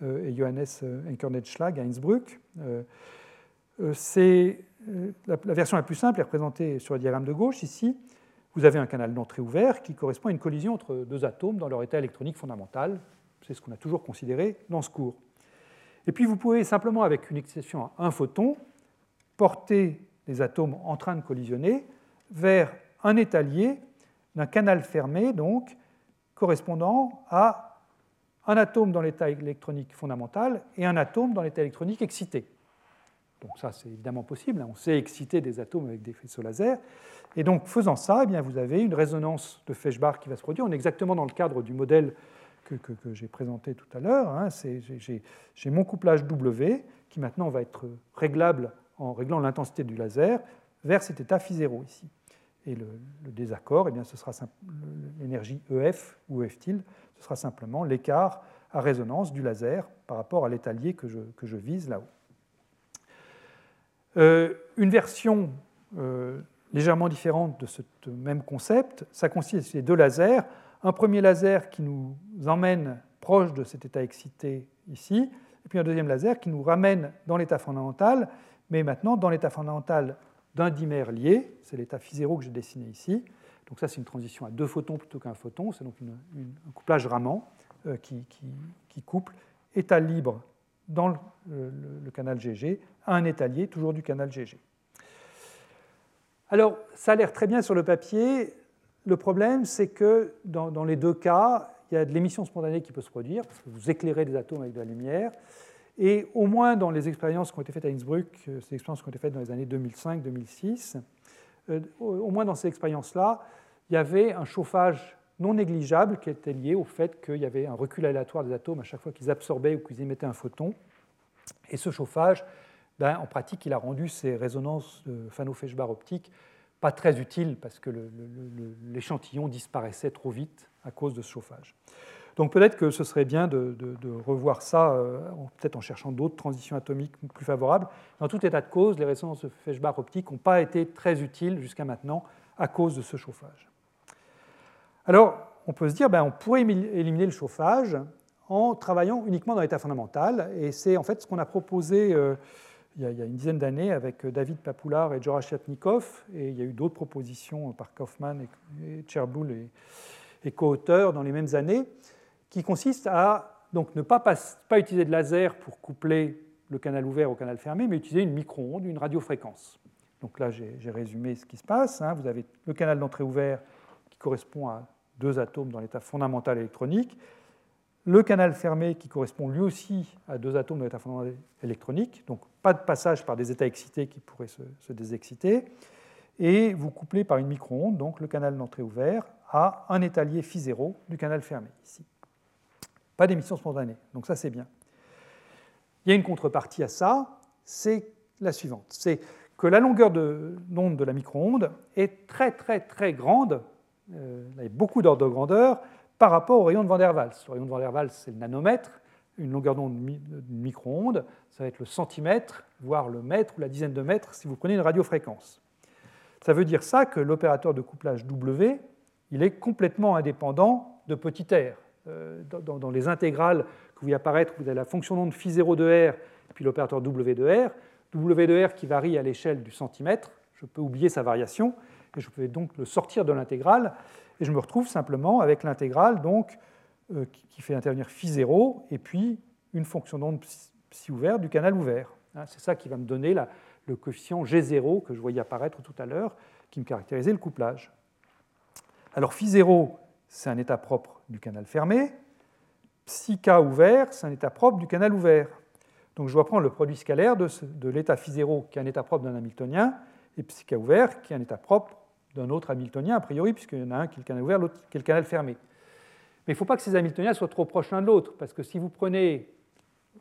et Johannes Enkernetschlag à Innsbruck. C'est la, la, version la plus simple est représentée sur le diagramme de gauche ici vous avez un canal d'entrée ouvert qui correspond à une collision entre deux atomes dans leur état électronique fondamental. C'est ce qu'on a toujours considéré dans ce cours. Et puis vous pouvez simplement, avec une excitation à un photon, porter les atomes en train de collisionner vers un étalier d'un canal fermé, donc correspondant à un atome dans l'état électronique fondamental et un atome dans l'état électronique excité. Donc ça, c'est évidemment possible. Hein. On sait exciter des atomes avec des faisceaux laser. Et donc, faisant ça, eh bien, vous avez une résonance de Feshbach qui va se produire. On est exactement dans le cadre du modèle que, j'ai présenté tout à l'heure. Hein. J'ai mon couplage W qui maintenant va être réglable en réglant l'intensité du laser vers cet état phi 0 ici. Et le, désaccord, eh bien, ce sera l'énergie EF ou EF tilde, ce sera simplement l'écart à résonance du laser par rapport à l'étalier que je, que je vise là-haut. Euh, une version euh, légèrement différente de ce même concept, ça consiste en deux lasers. Un premier laser qui nous emmène proche de cet état excité ici, et puis un deuxième laser qui nous ramène dans l'état fondamental, mais maintenant dans l'état fondamental d'un dimère lié, c'est l'état phi 0 que j'ai dessiné ici. Donc ça, c'est une transition à deux photons plutôt qu'un photon, c'est donc un couplage ramant euh, qui, couple état libre dans le, canal GG à un étalier, toujours du canal GG. Alors, ça a l'air très bien sur le papier. Le problème, c'est que dans, les deux cas, il y a de l'émission spontanée qui peut se produire, parce que vous éclairez des atomes avec de la lumière. Et au moins dans les expériences qui ont été faites à Innsbruck, euh, ces expériences qui ont été faites dans les années 2005-2006, euh, au moins dans ces expériences-là, il y avait un chauffage non négligeable qui était lié au fait qu'il y avait un recul aléatoire des atomes à chaque fois qu'ils absorbaient ou qu'ils émettaient un photon. Et ce chauffage, ben, en pratique, il a rendu ces résonances Fano-Feshbach optiques pas très utiles parce que l'échantillon disparaissait trop vite à cause de ce chauffage. Donc peut-être que ce serait bien de, revoir ça, euh, peut-être en cherchant d'autres transitions atomiques plus favorables. Dans tout état de cause, les résonances Feshbach optiques n'ont pas été très utiles jusqu'à maintenant à cause de ce chauffage. Alors, on peut se dire, ben, on pourrait éliminer le chauffage en travaillant uniquement dans l'état fondamental, et c'est en fait ce qu'on a proposé euh, il, y a, une dizaine d'années avec David Papoulard et Georges Chatnikov, et il y a eu d'autres propositions par Kaufman et, Cherboul et, et co-auteurs dans les mêmes années, qui consistent à donc ne pas, pas, utiliser de laser pour coupler le canal ouvert au canal fermé, mais utiliser une micro-onde, une radiofréquence. Donc là, j'ai résumé ce qui se passe. Hein. Vous avez le canal d'entrée ouvert qui correspond à deux atomes dans l'état fondamental électronique, le canal fermé qui correspond lui aussi à deux atomes dans l'état fondamental électronique, donc pas de passage par des états excités qui pourraient se, se désexciter, et vous couplez par une micro-onde, donc le canal d'entrée ouvert, à un étalier phi 0 du canal fermé, ici. Pas d'émission spontanée, donc ça c'est bien. Il y a une contrepartie à ça, c'est la suivante. C'est que la longueur d'onde de, la micro-onde est très très très grande, euh, beaucoup d'ordre de grandeur, par rapport au rayon de Van der Waals. Le rayon de Van der Waals, c'est le nanomètre, une longueur d'onde d'une micro-onde, ça va être le centimètre, voire le mètre ou la dizaine de mètres si vous prenez une radiofréquence. Ça veut dire ça que l'opérateur de couplage W, il est complètement indépendant de petit r. Euh, dans, les intégrales que vous voyez apparaître, vous avez la fonction d'onde phi 0 de r, puis l'opérateur W de r. W de r qui varie à l'échelle du centimètre, je peux oublier sa variation, et je peux donc le sortir de l'intégrale, et je me retrouve simplement avec l'intégrale donc, euh, qui fait intervenir phi 0, et puis une fonction d'onde psi ouvert du canal ouvert. Hein, c'est ça qui va me donner le coefficient G0 que je voyais apparaître tout à l'heure, qui me caractérisait le couplage. Alors phi 0, c'est un état propre du canal fermé. Psi K ouvert, c'est un état propre du canal ouvert. Donc je dois prendre le produit scalaire de, l'état phi 0, qui est un état propre d'un Hamiltonien, et psi K ouvert, qui est un état propre d'un autre Hamiltonien, a priori, puisqu'il y en a un qui est le canal ouvert, l'autre qui est le canal fermé. Mais il ne faut pas que ces Hamiltoniens soient trop proches l'un de l'autre, parce que si vous prenez,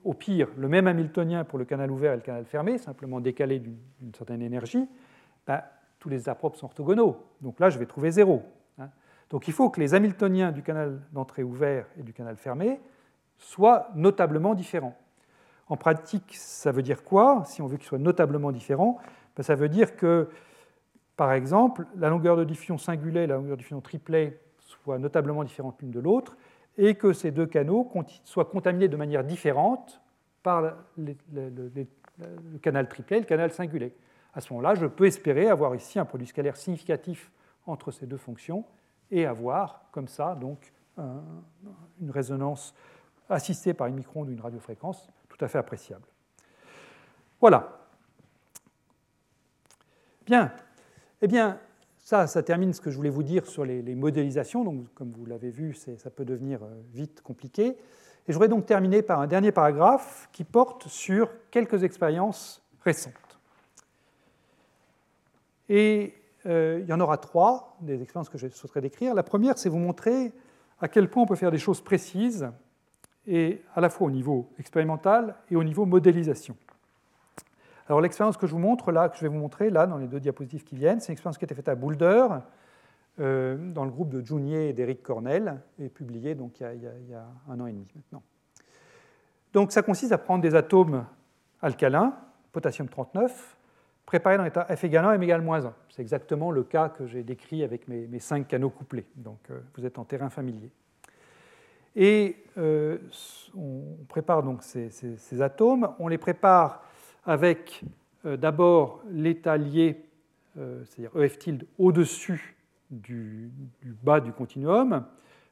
au pire, le même Hamiltonien pour le canal ouvert et le canal fermé, simplement décalé d'une certaine énergie, ben, tous les états propres sont orthogonaux. Donc là, je vais trouver 0. Donc il faut que les Hamiltoniens du canal d'entrée ouvert et du canal fermé soient notablement différents. En pratique, ça veut dire quoi? Si on veut qu'ils soient notablement différents, ben, ça veut dire que, par exemple, la longueur de diffusion singulet et la longueur de diffusion triplet soient notablement différentes l'une de l'autre, et que ces deux canaux soient contaminés de manière différente par le, canal triplet et le canal singulet. À ce moment-là, je peux espérer avoir ici un produit scalaire significatif entre ces deux fonctions et avoir comme ça donc une résonance assistée par une micro-onde ou une radiofréquence tout à fait appréciable. Voilà. Bien. Eh bien, ça, ça termine ce que je voulais vous dire sur les, modélisations. Donc, comme vous l'avez vu, ça peut devenir euh, vite compliqué. Et je voudrais donc terminer par un dernier paragraphe qui porte sur quelques expériences récentes. Et euh, il y en aura trois, des expériences que je souhaiterais décrire. La première, c'est vous montrer à quel point on peut faire des choses précises et à la fois au niveau expérimental et au niveau modélisation. Alors l'expérience que je vous montre là, que je vais vous montrer là dans les deux diapositives qui viennent, c'est une expérience qui a été faite à Boulder euh, dans le groupe de Junier et d'Eric Cornell et publiée donc il y, a, il y, a, un an et demi maintenant. Donc ça consiste à prendre des atomes alcalins, potassium 39, préparés dans l'état F égale 1, M égale moins 1. C'est exactement le cas que j'ai décrit avec mes, mes, cinq canaux couplés. Donc euh, vous êtes en terrain familier. Et euh, on prépare donc ces, atomes. On les prépare avec euh, d'abord l'état lié, c'est-à-dire EF tilde, au-dessus du, bas du continuum.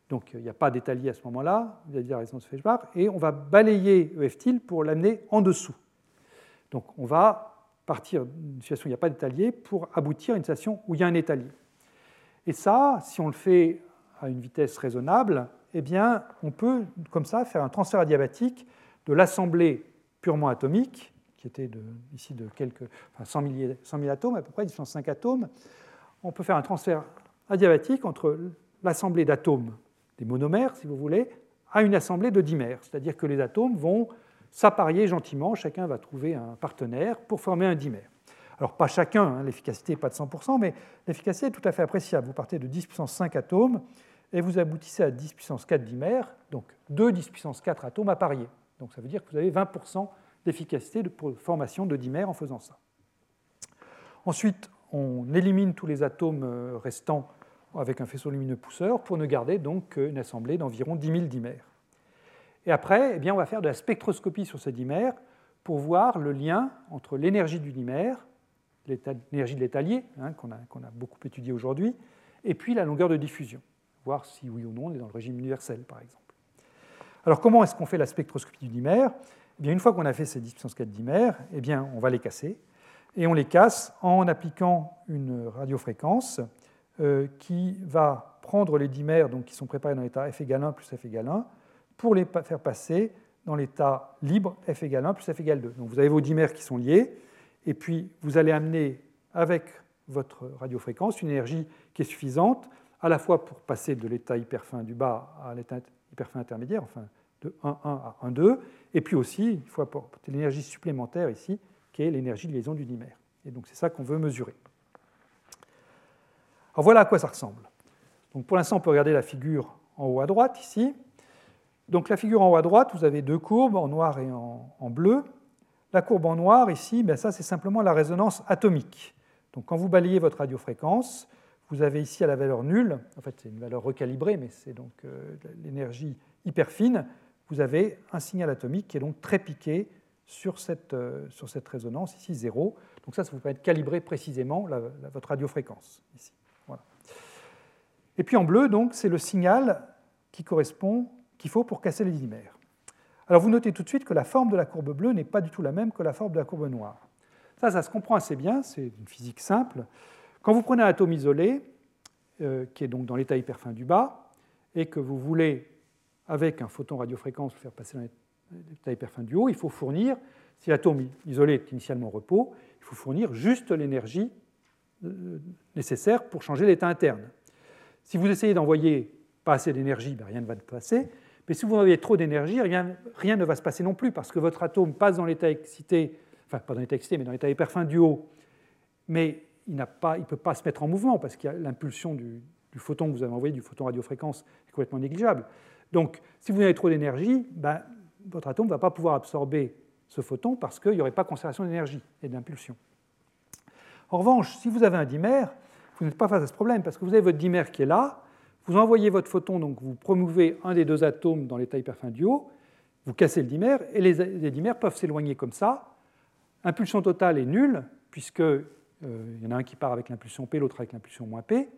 Donc il n'y a pas d'état lié à ce moment-là, vous avez la résonance Feshbach, et on va balayer EF tilde pour l'amener en dessous. Donc on va partir d'une situation où il n'y a pas d'état lié pour aboutir à une situation où il y a un état lié. Et ça, si on le fait à une vitesse raisonnable, eh bien, on peut comme ça faire un transfert adiabatique de l'assemblée purement atomique, qui était ici de quelques, 100, 000, atomes, à peu près 5 atomes. On peut faire un transfert adiabatique entre l'assemblée d'atomes, des monomères, si vous voulez, à une assemblée de dimères. C'est-à-dire que les atomes vont s'apparier gentiment, chacun va trouver un partenaire pour former un dimère. Alors pas chacun, hein, l'efficacité n'est pas de 100%, mais l'efficacité est tout à fait appréciable. Vous partez de 10 puissance 5 atomes, et vous aboutissez à 10 puissance 4 dimères, donc 2 10 puissance 4 atomes appariés. Donc ça veut dire que vous avez 20% d'efficacité de formation de dimères en faisant ça. Ensuite, on élimine tous les atomes euh, restants avec un faisceau lumineux pousseur pour ne garder donc une assemblée d'environ 10 000 dimères. Et après, eh bien, on va faire de la spectroscopie sur ces dimères pour voir le lien entre l'énergie du dimère, l'énergie de l'étalier, hein, qu'on a, beaucoup étudié aujourd'hui, et puis la longueur de diffusion voir si oui ou non on est dans le régime universel, par exemple. Alors comment est-ce qu'on fait la spectroscopie du dimère eh bien, une fois qu'on a fait ces 10 puissance 4 dimères, eh bien, on va les casser. Et on les casse en appliquant une radiofréquence euh, qui va prendre les dimères donc, qui sont préparés dans l'état f égale 1 plus f égale 1 pour les faire passer dans l'état libre f égale 1 plus f égale 2. Donc vous avez vos dimères qui sont liés, et puis vous allez amener avec votre radiofréquence une énergie qui est suffisante à la fois pour passer de l'état hyperfin du bas à l'état hyperfin intermédiaire, enfin de 1,1 à 1,2, et puis aussi il faut apporter l'énergie supplémentaire ici, qui est l'énergie de liaison du dimère. Et donc c'est ça qu'on veut mesurer. Alors voilà à quoi ça ressemble. Donc pour l'instant, on peut regarder la figure en haut à droite ici. Donc la figure en haut à droite, vous avez deux courbes, en noir et en, bleu. La courbe en noir, ici, ben ça c'est simplement la résonance atomique. Donc quand vous balayez votre radiofréquence, vous avez ici à la valeur nulle, en fait c'est une valeur recalibrée, mais c'est donc euh, l'énergie hyper fine, vous avez un signal atomique qui est donc très piqué sur cette, euh, sur cette résonance, ici 0. Donc ça, ça vous permet de calibrer précisément votre radiofréquence, ici. Voilà. Et puis en bleu, donc, c'est le signal qui correspond, qu'il faut pour casser les dimères. Alors vous notez tout de suite que la forme de la courbe bleue n'est pas du tout la même que la forme de la courbe noire. Ça, ça se comprend assez bien, c'est une physique simple. Quand vous prenez un atome isolé, euh, qui est donc dans l'état hyperfin du bas, et que vous voulez, avec un photon radiofréquence, faire passer dans l'état hyperfin du haut, il faut fournir, si l'atome isolé est initialement au repos, il faut fournir juste l'énergie euh, nécessaire pour changer l'état interne. Si vous essayez d'envoyer pas assez d'énergie, ben rien ne va se passer. Mais si vous envoyez trop d'énergie, rien, rien, ne va se passer non plus, parce que votre atome passe dans l'état excité enfin pas dans l'état excité, mais dans l'état hyperfin du haut, mais il ne peut pas se mettre en mouvement parce que l'impulsion du, photon que vous avez envoyé, du photon radiofréquence, est complètement négligeable. Donc, si vous avez trop d'énergie, ben, votre atome ne va pas pouvoir absorber ce photon parce qu'il n'y aurait pas conservation d'énergie et d'impulsion. En revanche, si vous avez un dimère, vous n'êtes pas face à ce problème parce que vous avez votre dimère qui est là, vous envoyez votre photon, donc vous promouvez un des deux atomes dans l'état hyperfin du haut, vous cassez le dimère et les, dimères peuvent s'éloigner comme ça Impulsion totale est nulle, puisqu'il euh, y en a un qui part avec l'impulsion P, l'autre avec l'impulsion moins P.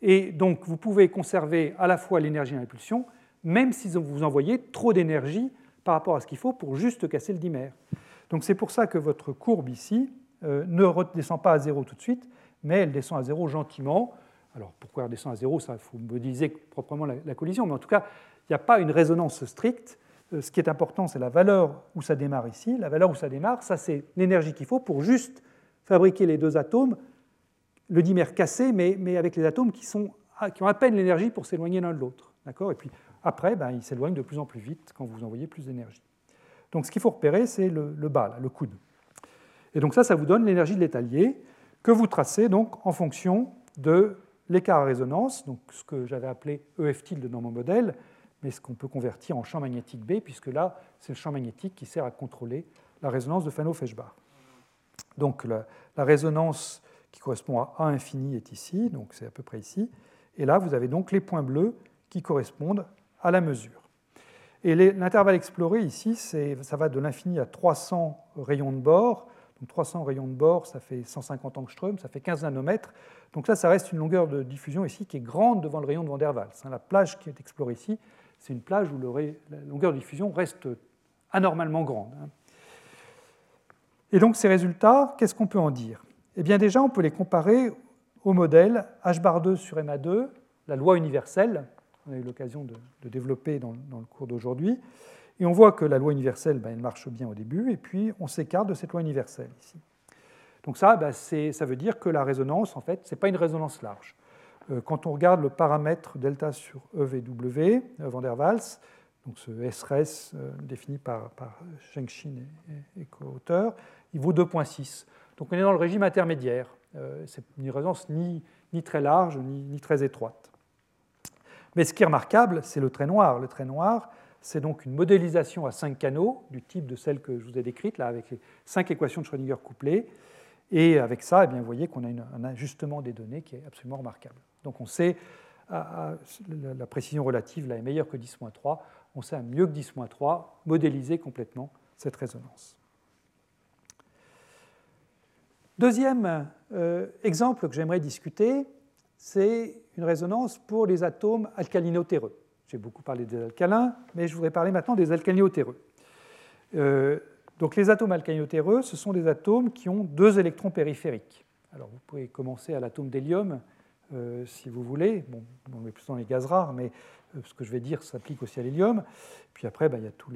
Et donc, vous pouvez conserver à la fois l'énergie et l'impulsion, même si vous envoyez trop d'énergie par rapport à ce qu'il faut pour juste casser le dimère. Donc, c'est pour ça que votre courbe ici euh, ne redescend pas à zéro tout de suite, mais elle descend à zéro gentiment. Alors, pourquoi elle descend à zéro? Ça, il faut modéliser proprement la collision, mais en tout cas, il n'y a pas une résonance stricte euh, ce qui est important, c'est la valeur où ça démarre ici. La valeur où ça démarre, ça c'est l'énergie qu'il faut pour juste fabriquer les deux atomes, le dimère cassé, mais, avec les atomes qui, ont à peine l'énergie pour s'éloigner l'un de l'autre. Et puis après, ben, ils s'éloignent de plus en plus vite quand vous envoyez plus d'énergie. Donc ce qu'il faut repérer, c'est le, le, bas, le coude. Et donc ça, ça vous donne l'énergie de l'étalier que vous tracez donc en fonction de l'écart à résonance, donc ce que j'avais appelé EF tilde dans mon modèle, mais ce qu'on peut convertir en champ magnétique B, puisque là, c'est le champ magnétique qui sert à contrôler la résonance de Fano-Feshbach. Donc la, résonance qui correspond à A infini est ici, donc c'est à peu près ici. Et là, vous avez donc les points bleus qui correspondent à la mesure. Et l'intervalle exploré ici, ça va de l'infini à 300 rayons de bord. Donc 300 rayons de bord, ça fait 150 angström, ça fait 15 nanomètres. Donc là, ça reste une longueur de diffusion ici qui est grande devant le rayon de Van der Waals. Hein, la plage qui est explorée ici, c'est une plage où la longueur de diffusion reste anormalement grande. Hein. Et donc ces résultats, qu'est-ce qu'on peut en dire? Eh bien déjà, on peut les comparer au modèle H bar 2 sur MA2, la loi universelle, qu'on a eu l'occasion de, développer dans, le cours d'aujourd'hui. Et on voit que la loi universelle, ben, elle marche bien au début, et puis on s'écarte de cette loi universelle ici. Donc ça, ben, ça veut dire que la résonance, en fait, ce n'est pas une résonance large. Euh, quand on regarde le paramètre delta sur EVW, euh, Van der Waals, donc ce SRS euh, défini par, par Shengshin et, co-auteur, il vaut 2,6. Donc on est dans le régime intermédiaire. C'est une résonance ni, ni très large ni, ni, très étroite. Mais ce qui est remarquable, c'est le trait noir. Le trait noir, c'est donc une modélisation à 5 canaux, du type de celle que je vous ai décrite, là, avec les 5 équations de Schrödinger couplées. Et avec ça, eh bien, vous voyez qu'on a un ajustement des données qui est absolument remarquable. Donc on sait, la précision relative là, est meilleure que 10-3, on sait mieux que 10-3 modéliser complètement cette résonance. Deuxième euh, exemple que j'aimerais discuter, c'est une résonance pour les atomes alcalinotéreux. J'ai beaucoup parlé des alcalins, mais je voudrais parler maintenant des alcalinotéreux. donc les atomes alcaniotéreux, ce sont des atomes qui ont deux électrons périphériques. Alors vous pouvez commencer à l'atome d'hélium si vous voulez. Bon, on est plus dans les gaz rares, mais ce que je vais dire s'applique aussi à l'hélium. Puis après, bah, il y a tous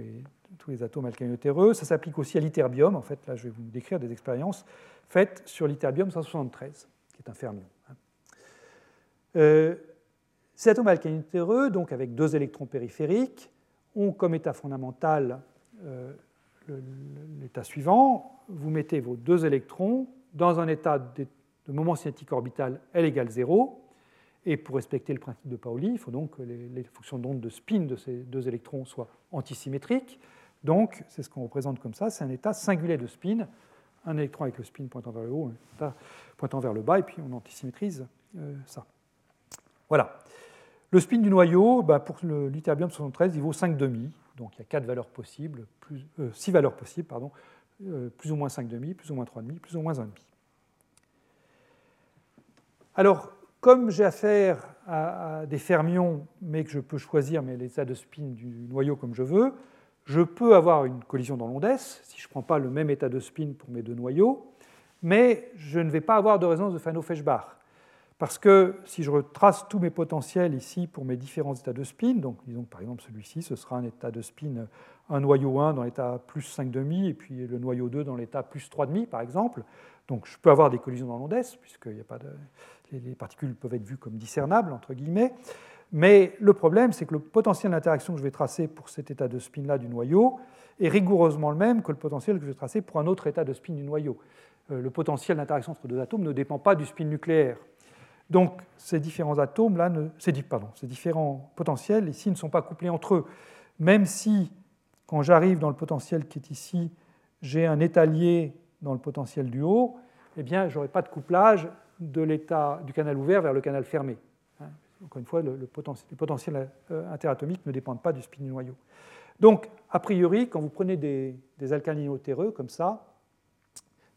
les, atomes alcaniotéreux. Ça s'applique aussi à l'iterbium. En fait, là, je vais vous décrire des expériences faites sur l'iterbium 173, qui est un fermion. Hein. Euh, ces atomes alcaniotéreux, donc avec deux électrons périphériques, ont comme état fondamental euh, l'état suivant. Vous mettez vos deux électrons dans un état de, moment cinétique orbital L égale 0. Et pour respecter le principe de Pauli, il faut donc que les, les fonctions d'onde de spin de ces deux électrons soient antisymétriques. Donc, c'est ce qu'on représente comme ça, c'est un état singulier de spin, un électron avec le spin pointant vers le haut, un état pointant vers le bas, et puis on antisymétrise euh, ça. Voilà. Le spin du noyau, bah, pour lithium 73, il vaut 5,5. Donc il y a 4 valeurs possibles, plus, 6 euh, valeurs possibles, pardon, euh, plus ou moins 5,5, plus ou moins 3,5, plus ou moins 1,5. Alors, comme j'ai affaire à, des fermions, mais que je peux choisir l'état de spin du noyau comme je veux, je peux avoir une collision dans l'onde S si je ne prends pas le même état de spin pour mes deux noyaux, mais je ne vais pas avoir de résonance de Fano-Feshbach. Parce que si je retrace tous mes potentiels ici pour mes différents états de spin, donc disons par exemple celui-ci, ce sera un état de spin, un noyau 1 dans l'état plus 5,5 et puis le noyau 2 dans l'état plus 3,5 par exemple. Donc je peux avoir des collisions dans l'onde S, puisque les particules peuvent être vues comme discernables, entre guillemets. Mais le problème, c'est que le potentiel d'interaction que je vais tracer pour cet état de spin-là du noyau est rigoureusement le même que le potentiel que je vais tracer pour un autre état de spin du noyau. Euh, le potentiel d'interaction entre deux atomes ne dépend pas du spin nucléaire. Donc ces différents atomes là, ces, différents potentiels ici ne sont pas couplés entre eux. Même si, quand j'arrive dans le potentiel qui est ici, j'ai un état lié dans le potentiel du haut, eh bien, je n'aurai pas de couplage de l'état du canal ouvert vers le canal fermé. Encore une fois, le, potentiel, les potentiels euh, interatomiques ne dépendent pas du spin du noyau. Donc, a priori, quand vous prenez des, des terreux comme ça,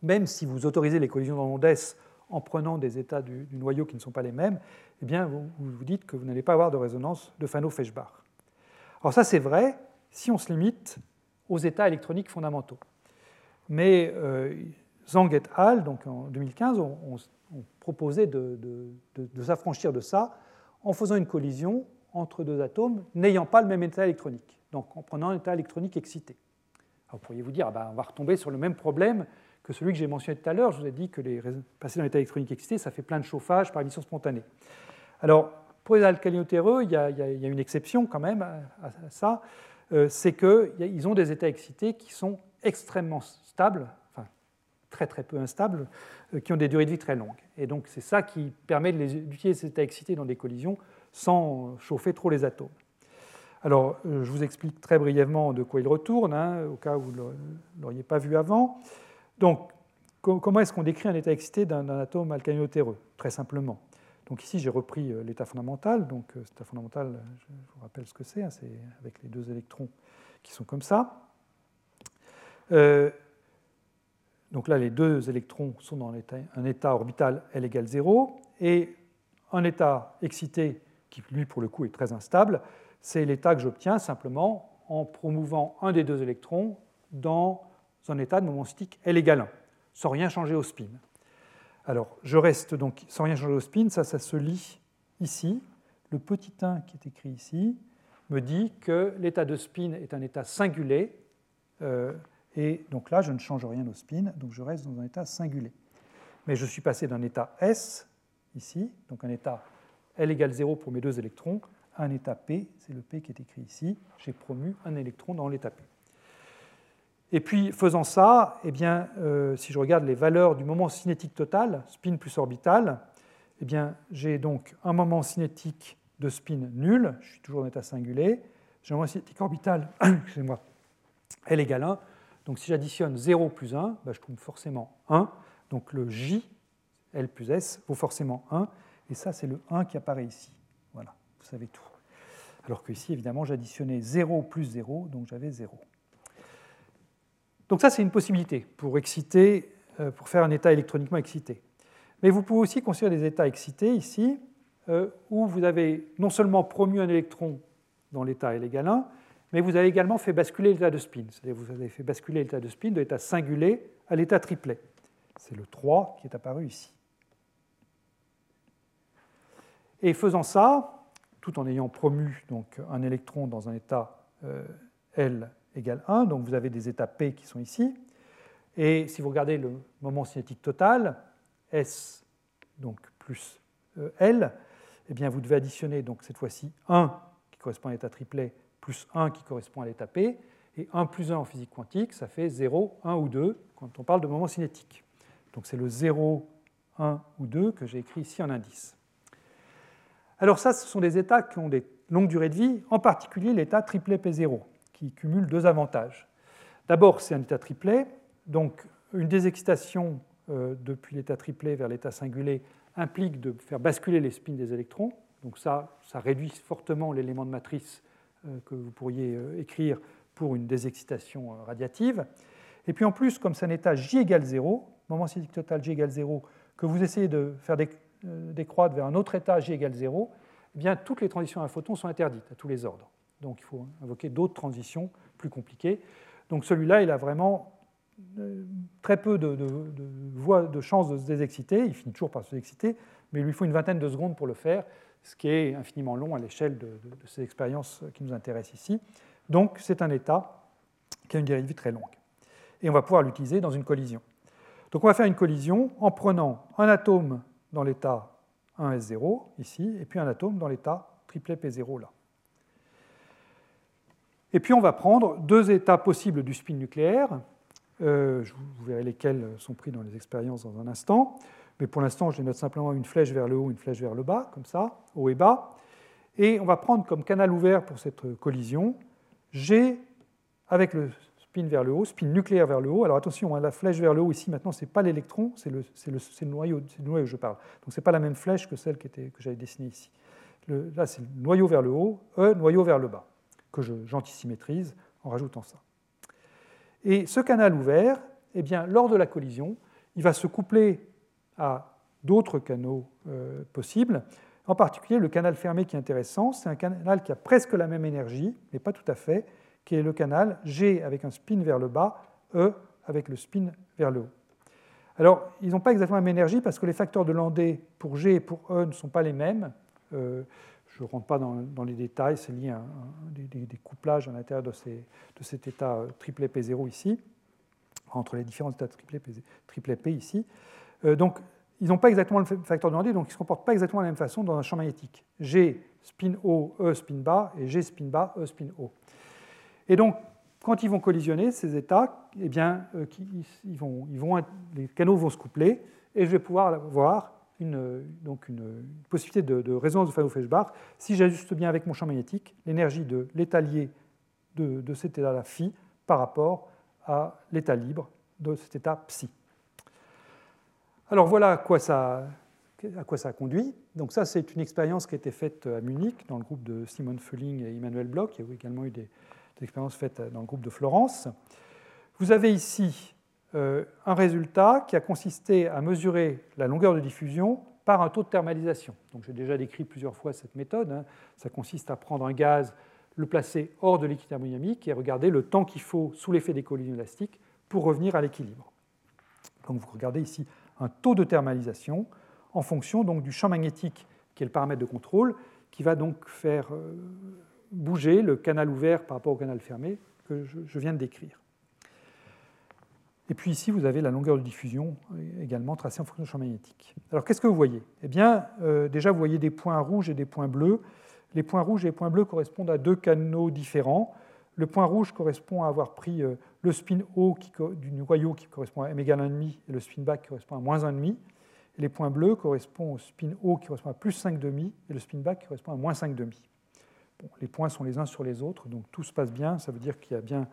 même si vous autorisez les collisions dans l'onde en prenant des états du, noyau qui ne sont pas les mêmes, eh bien, vous vous dites que vous n'allez pas avoir de résonance de Fano-Feshbach. Alors ça, c'est vrai si on se limite aux états électroniques fondamentaux. Mais euh, et al., donc en 2015, ont, proposé de, de s'affranchir de ça en faisant une collision entre deux atomes n'ayant pas le même état électronique, donc en prenant un état électronique excité. Alors, vous pourriez vous dire, ah ben, on va retomber sur le même problème que celui que j'ai mentionné tout à l'heure. Je vous ai dit que les, passer dans l'état électronique excité, ça fait plein de chauffage par émission spontanée. Alors, pour les alcalinotéreux, il y, a, une exception quand même à, ça, euh, c'est qu'ils ont des états excités qui sont extrêmement stables, enfin très très peu instables, euh, qui ont des durées de vie très longues. Et donc c'est ça qui permet d'utiliser ces états excités dans des collisions sans chauffer trop les atomes. Alors euh, je vous explique très brièvement de quoi il retourne, hein, au cas où vous ne l'auriez pas vu avant. Donc comment est-ce qu'on décrit un état excité d'un atome alcalinotéreux Très simplement? Donc ici, j'ai repris euh, l'état fondamental. Donc, cet état fondamental, je vous rappelle ce que c'est. Hein, c'est avec les deux électrons qui sont comme ça. Donc là, les deux électrons sont dans un état orbital L égale 0, et un état excité, qui lui pour le coup est très instable, c'est l'état que j'obtiens simplement en promouvant un des deux électrons dans un état de moment cinétique L égale 1, sans rien changer au spin. Alors, je reste donc sans rien changer au spin, ça, ça se lit ici. Le petit 1 qui est écrit ici me dit que l'état de spin est un état singulier. Euh, et donc là, je ne change rien au spin, donc je reste dans un état singulier. Mais je suis passé d'un état S, ici, donc un état L égale 0 pour mes deux électrons, à un état P, c'est le P qui est écrit ici, j'ai promu un électron dans l'état P. Et puis, faisant ça, eh bien, euh, si je regarde les valeurs du moment cinétique total, spin plus orbital, eh j'ai donc un moment cinétique de spin nul, je suis toujours en état singulier, j'ai un moment cinétique orbital, excusez-moi, L égale 1, donc si j'additionne 0 plus 1, bah, je trouve forcément 1. Donc le J, L plus S, vaut forcément 1. Et ça, c'est le 1 qui apparaît ici. Voilà, vous savez tout. Alors que ici, évidemment, j'additionnais 0 plus 0, donc j'avais 0. Donc ça, c'est une possibilité pour exciter, euh, pour faire un état électroniquement excité. Mais vous pouvez aussi construire des états excités ici, euh, où vous avez non seulement promu un électron dans l'état L égale 1, mais vous avez également fait basculer l'état de spin. C'est-à-dire vous avez fait basculer l'état de spin de l'état singulé à l'état triplet. C'est le 3 qui est apparu ici. Et faisant ça, tout en ayant promu donc, un électron dans un état euh, L égale 1, donc vous avez des états P qui sont ici, et si vous regardez le moment cinétique total, S donc plus euh, L, eh bien vous devez additionner donc cette fois-ci 1 qui correspond à l'état triplet plus 1 qui correspond à l'état P, et 1 plus 1 en physique quantique, ça fait 0, 1 ou 2 quand on parle de moment cinétique. Donc c'est le 0, 1 ou 2 que j'ai écrit ici en indice. Alors ça, ce sont des états qui ont des longues durées de vie, en particulier l'état triplet P0, qui cumule deux avantages. D'abord, c'est un état triplet, donc une désexcitation euh, depuis l'état triplet vers l'état singulé implique de faire basculer les spins des électrons. Donc ça, ça réduit fortement l'élément de matrice euh, que vous pourriez euh, écrire pour une désexcitation radiative. Et puis en plus, comme c'est un état J égale 0, moment cinétique total J égale 0, que vous essayez de faire décroître vers un autre état J égale 0, eh bien, toutes les transitions à un photon sont interdites à tous les ordres. Donc il faut invoquer d'autres transitions plus compliquées. Donc celui-là, il a vraiment euh, très peu de, voies de chances de se désexciter. Il finit toujours par se désexciter, mais il lui faut une vingtaine de secondes pour le faire, ce qui est infiniment long à l'échelle de, ces expériences qui nous intéressent ici. Donc c'est un état qui a une de vie très longue. Et on va pouvoir l'utiliser dans une collision. Donc on va faire une collision en prenant un atome dans l'état 1s0 ici, et puis un atome dans l'état triplet P0 là. Et puis on va prendre deux états possibles du spin nucléaire. Euh, vous verrez lesquels sont pris dans les expériences dans un instant. Mais pour l'instant, je note simplement une flèche vers le haut, une flèche vers le bas, comme ça, haut et bas. Et on va prendre comme canal ouvert pour cette collision G avec le spin vers le haut, spin nucléaire vers le haut. Alors attention, hein, la flèche vers le haut ici, maintenant, ce n'est pas l'électron, c'est le, le, noyau, le noyau que je parle. Donc ce n'est pas la même flèche que celle que j'avais dessinée ici. là, c'est le noyau vers le haut, E, noyau vers le bas que j'antisymétrise en rajoutant ça. Et ce canal ouvert, eh bien, lors de la collision, il va se coupler à d'autres canaux euh, possibles. En particulier, le canal fermé qui est intéressant, c'est un canal qui a presque la même énergie, mais pas tout à fait, qui est le canal G avec un spin vers le bas, E avec le spin vers le haut. Alors, ils n'ont pas exactement la même énergie parce que les facteurs de Landé pour G et pour E ne sont pas les mêmes. Euh, je ne rentre pas dans, les détails, c'est lié à, des, couplages à l'intérieur de, cet état euh, triplet P0 ici, entre les différents états triplet P, ici. Euh, donc, ils n'ont pas exactement le facteur de Landé, donc ils ne se comportent pas exactement de la même façon dans un champ magnétique. G spin haut, E spin bas, et G spin bas, E spin haut. Et donc, quand ils vont collisionner, ces états, eh bien, euh, ils vont, les canaux vont se coupler, et je vais pouvoir voir une, donc une possibilité de, résonance de Fano-Feshbach si j'ajuste bien avec mon champ magnétique l'énergie de l'état lié de, de cet état-là phi par rapport à l'état libre de cet état psi. Alors voilà à quoi ça, ça conduit. Donc ça, c'est une expérience qui a été faite à Munich dans le groupe de Simon Fölling et Emmanuel Bloch. Il y a également eu des, expériences faites dans le groupe de Florence. Vous avez ici un résultat qui a consisté à mesurer la longueur de diffusion par un taux de thermalisation. Donc j'ai déjà décrit plusieurs fois cette méthode. Hein. Ça consiste à prendre un gaz, le placer hors de l'équilibre thermodynamique et regarder le temps qu'il faut sous l'effet des collisions élastiques pour revenir à l'équilibre. Donc vous regardez ici un taux de thermalisation en fonction donc, du champ magnétique qui est le paramètre de contrôle qui va donc faire euh, bouger le canal ouvert par rapport au canal fermé que je viens de décrire. Et puis ici, vous avez la longueur de diffusion euh, également tracée en fonction du champ magnétique. Alors qu'est-ce que vous voyez? Eh bien, euh, déjà, vous voyez des points rouges et des points bleus. Les points rouges et les points bleus correspondent à deux canaux différents. Le point rouge correspond à avoir pris euh, le spin haut du noyau qui correspond à m égale 1,5 et le spin bas qui correspond à moins 1,5. Et les points bleus correspondent au spin haut qui correspond à plus 5,5 et le spin bas qui correspond à moins 5,5. Bon, les points sont les uns sur les autres, donc tout se passe bien. Ça veut dire qu'il y a bien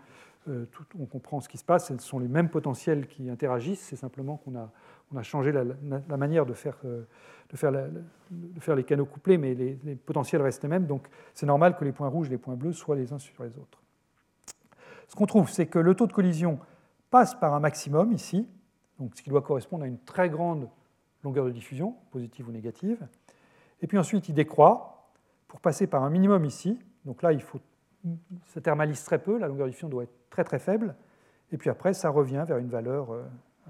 euh, on comprend ce qui se passe, ce sont les mêmes potentiels qui interagissent, c'est simplement qu'on a, changé la, manière de faire, euh, de faire, les canaux couplés, mais les, potentiels restent les mêmes, donc c'est normal que les points rouges et les points bleus soient les uns sur les autres. Ce qu'on trouve, c'est que le taux de collision passe par un maximum ici, donc ce qui doit correspondre à une très grande longueur de diffusion, positive ou négative, et puis ensuite il décroît pour passer par un minimum ici, donc là il faut ça thermalise très peu, la longueur de diffusion doit être très très faible, et puis après ça revient vers une valeur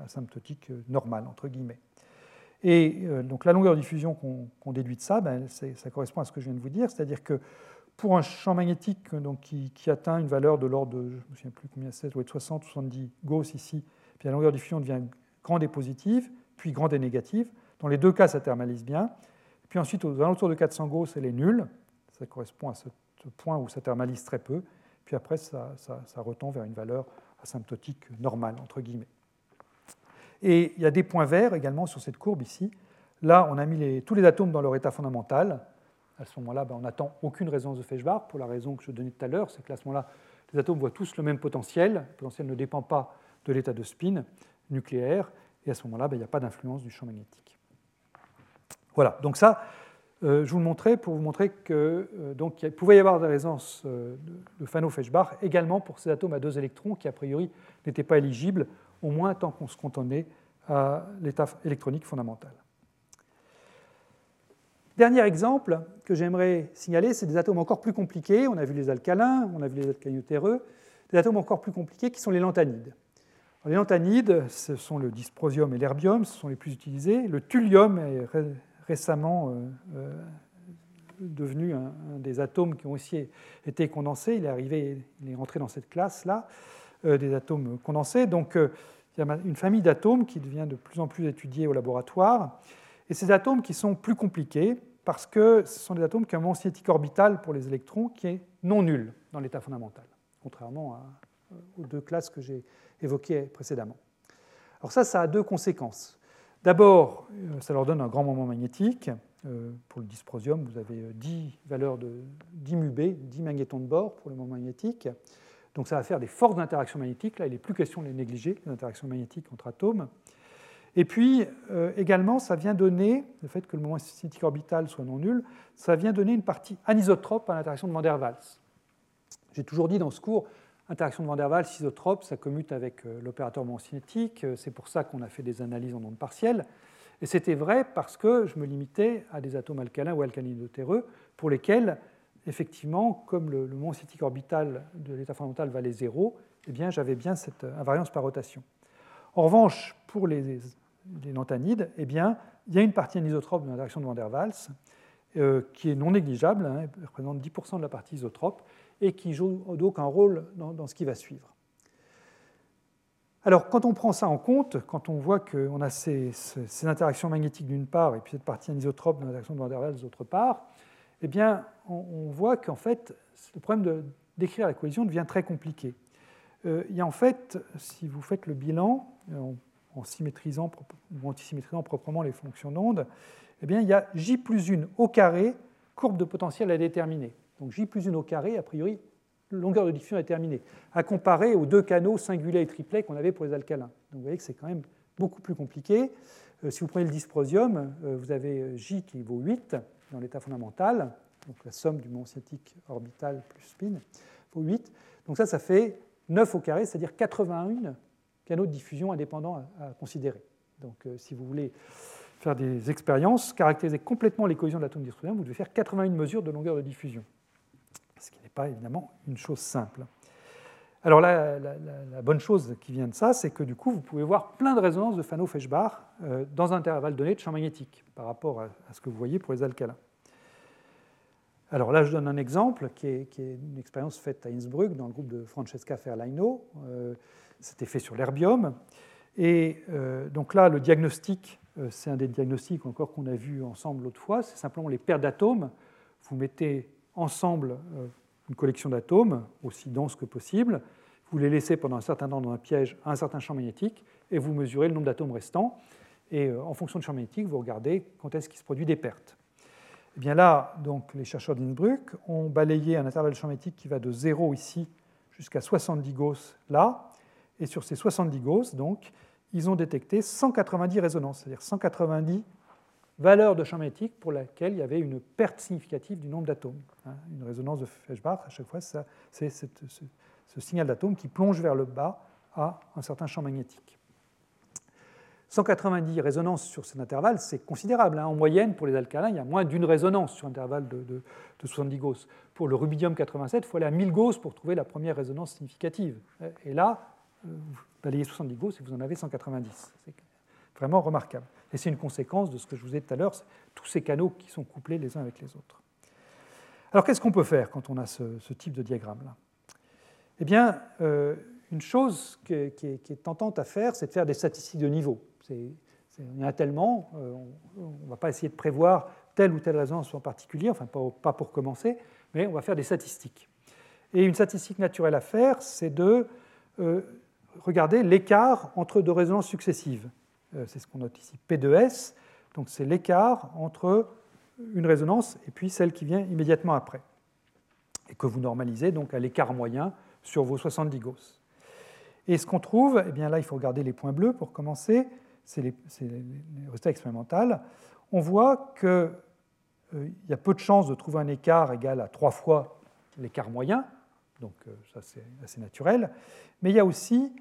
asymptotique normale, entre guillemets. Et donc la longueur de diffusion qu'on déduit de ça, ben, ça correspond à ce que je viens de vous dire, c'est-à-dire que pour un champ magnétique donc, qui, atteint une valeur de l'ordre de, je ne me souviens plus combien c'est, doit être 60 ou 70 Gauss ici, puis la longueur de diffusion devient grande et positive, puis grande et négative. Dans les deux cas, ça thermalise bien. Puis ensuite, aux alentours de 400 Gauss, elle est nulle. Ça correspond à ce point où ça thermalise très peu. Puis après, ça, ça, ça retend vers une valeur asymptotique normale, entre guillemets. Et il y a des points verts également sur cette courbe ici. Là, on a mis tous les atomes dans leur état fondamental à ce moment-là, ben, on n'attend aucune résonance de Feshbach pour la raison que je donnais tout à l'heure, c'est que ce moment-là, les atomes voient tous le même potentiel. Le potentiel ne dépend pas de l'état de spin nucléaire, et à ce moment-là, ben, il n'y a pas d'influence du champ magnétique. Voilà, donc ça, euh, je vous le montrais pour vous montrer qu'il euh, pouvait y avoir des résonances euh, de, Fano-Feshbach également pour ces atomes à deux électrons qui, a priori, n'étaient pas éligibles, au moins tant qu'on se contonnait à l'état électronique fondamental. Dernier exemple que j'aimerais signaler, c'est des atomes encore plus compliqués. On a vu les alcalins, on a vu les alcalinotéreux, des atomes encore plus compliqués qui sont les lanthanides. les lanthanides, ce sont le dysprosium et l'herbium, ce sont les plus utilisés. Le thulium est récemment euh, euh, devenu un, des atomes qui ont aussi été condensés. Il est arrivé, il est rentré dans cette classe-là, euh, des atomes condensés. Donc, il y a une famille d'atomes qui devient de plus en plus étudiée au laboratoire. Et ces atomes qui sont plus compliqués parce que ce sont des atomes qui ont un moment cinétique orbital pour les électrons qui est non nul dans l'état fondamental, contrairement aux deux classes que j'ai évoquées précédemment. Alors ça, ça a deux conséquences. D'abord, euh, ça leur donne un grand moment magnétique. Euh, pour le dysprosium, vous avez 10 valeurs de 10 MUB, 10 magnétons de bord pour le moment magnétique. Donc ça va faire des forces d'interaction magnétique. Là, il n'est plus question de les négliger, les interactions magnétiques entre atomes. Et puis euh, également, ça vient donner, le fait que le moment cinétique orbital soit non nul, ça vient donner une partie anisotrope à l'interaction de Van der. J'ai toujours dit dans ce cours, interaction de Van der Waals, isotrope, ça commute avec euh, l'opérateur moment cinétique, euh, c'est pour ça qu'on a fait des analyses en ondes partielles. Et c'était vrai parce que je me limitais à des atomes alcalins ou alcalinotéreux pour lesquels, effectivement, comme le, moment cinétique orbital de l'état fondamental valait zéro, eh bien j'avais bien cette invariance par rotation. En revanche, pour les lanthanides, eh bien, il y a une partie anisotrope de l'interaction de Van der Waals euh, qui est non négligeable, hein, elle représente 10% de la partie isotrope, et qui joue donc un rôle dans, ce qui va suivre. Alors, quand on prend ça en compte, quand on voit qu'on a ces, interactions magnétiques d'une part et puis cette partie anisotrope de l'interaction de Van der d'autre part, eh bien, on, voit qu'en fait, le problème décrire la collision devient très compliqué. Euh, il y a en fait, si vous faites le bilan, on en symétrisant ou antisymétrisant proprement les fonctions d'onde, eh bien, il y a J plus 1 au carré, courbe de potentiel à déterminer. Donc J plus 1 au carré, a priori, longueur de diffusion à déterminer, à comparer aux deux canaux singulets et triplets qu'on avait pour les alcalins. Donc vous voyez que c'est quand même beaucoup plus compliqué. Euh, si vous prenez le dysprosium, euh, vous avez J qui vaut 8 dans l'état fondamental, donc la somme du moment cinétique orbital plus spin vaut 8. Donc ça, ça fait 9 au carré, c'est-à-dire 81 canaux de diffusion indépendants à, considérer. Donc, euh, si vous voulez faire des expériences, caractériser complètement les collisions de l'atome dysprosium, vous devez faire 81 mesures de longueur de diffusion, pas évidemment une chose simple. Alors la, bonne chose qui vient de ça, c'est que du coup, vous pouvez voir plein de résonances de Fano-Feshbach euh, dans un intervalle donné de champ magnétique par rapport à, ce que vous voyez pour les alcalins. Alors là, je donne un exemple qui est, une expérience faite à Innsbruck dans le groupe de Francesca Ferlaino. Euh, c'était fait sur l'herbium. Et euh, donc là, le diagnostic, c'est un des diagnostics encore qu'on a vu ensemble l'autre fois, c'est simplement les paires d'atomes. Vous mettez ensemble une collection d'atomes, aussi dense que possible, vous les laissez pendant un certain temps dans un piège à un certain champ magnétique, et vous mesurez le nombre d'atomes restants. Et en fonction du champ magnétique, vous regardez quand est-ce qu'il se produit des pertes. Et eh bien là, donc, les chercheurs d'Innsbruck ont balayé un intervalle champ magnétique qui va de 0 ici jusqu'à 70 Gauss là, et sur ces 70 Gauss, donc, ils ont détecté 190 résonances, c'est-à-dire 190 valeurs de champ magnétique pour lesquelles il y avait une perte significative du nombre d'atomes. Hein. Une résonance de Feshbach, à chaque fois, c'est ce, signal d'atome qui plonge vers le bas à un certain champ magnétique. 190 résonances sur cet intervalle, c'est considérable. Hein. En moyenne, pour les alcalins, il y a moins d'une résonance sur un intervalle de, de, 70 Gauss. Pour le rubidium 87, il faut aller à 1000 Gauss pour trouver la première résonance significative. Et là, euh, vous balayez 70 Gauss et vous en avez 190. C'est vraiment remarquable. Et c'est une conséquence de ce que je vous ai dit tout à l'heure, tous ces canaux qui sont couplés les uns avec les autres. Alors qu'est-ce qu'on peut faire quand on a ce, type de diagramme-là? Eh bien, euh, une chose qui est, tentante à faire, c'est de faire des statistiques de niveau. il y en a tellement, euh, on ne va pas essayer de prévoir telle ou telle résonance en particulier, enfin pas, pour commencer, mais on va faire des statistiques. Et une statistique naturelle à faire, c'est de euh, regarder l'écart entre deux résonances successives. Euh, c'est ce qu'on note ici, P2S, donc c'est l'écart entre une résonance et puis celle qui vient immédiatement après, et que vous normalisez donc à l'écart moyen sur vos 70 Gauss. Et ce qu'on trouve, eh bien là il faut regarder les points bleus pour commencer, c'est les, résultats expérimentaux. On voit qu'il euh, y a peu de chances de trouver un écart égal à trois fois l'écart moyen, donc euh, ça c'est assez naturel, mais il y a aussi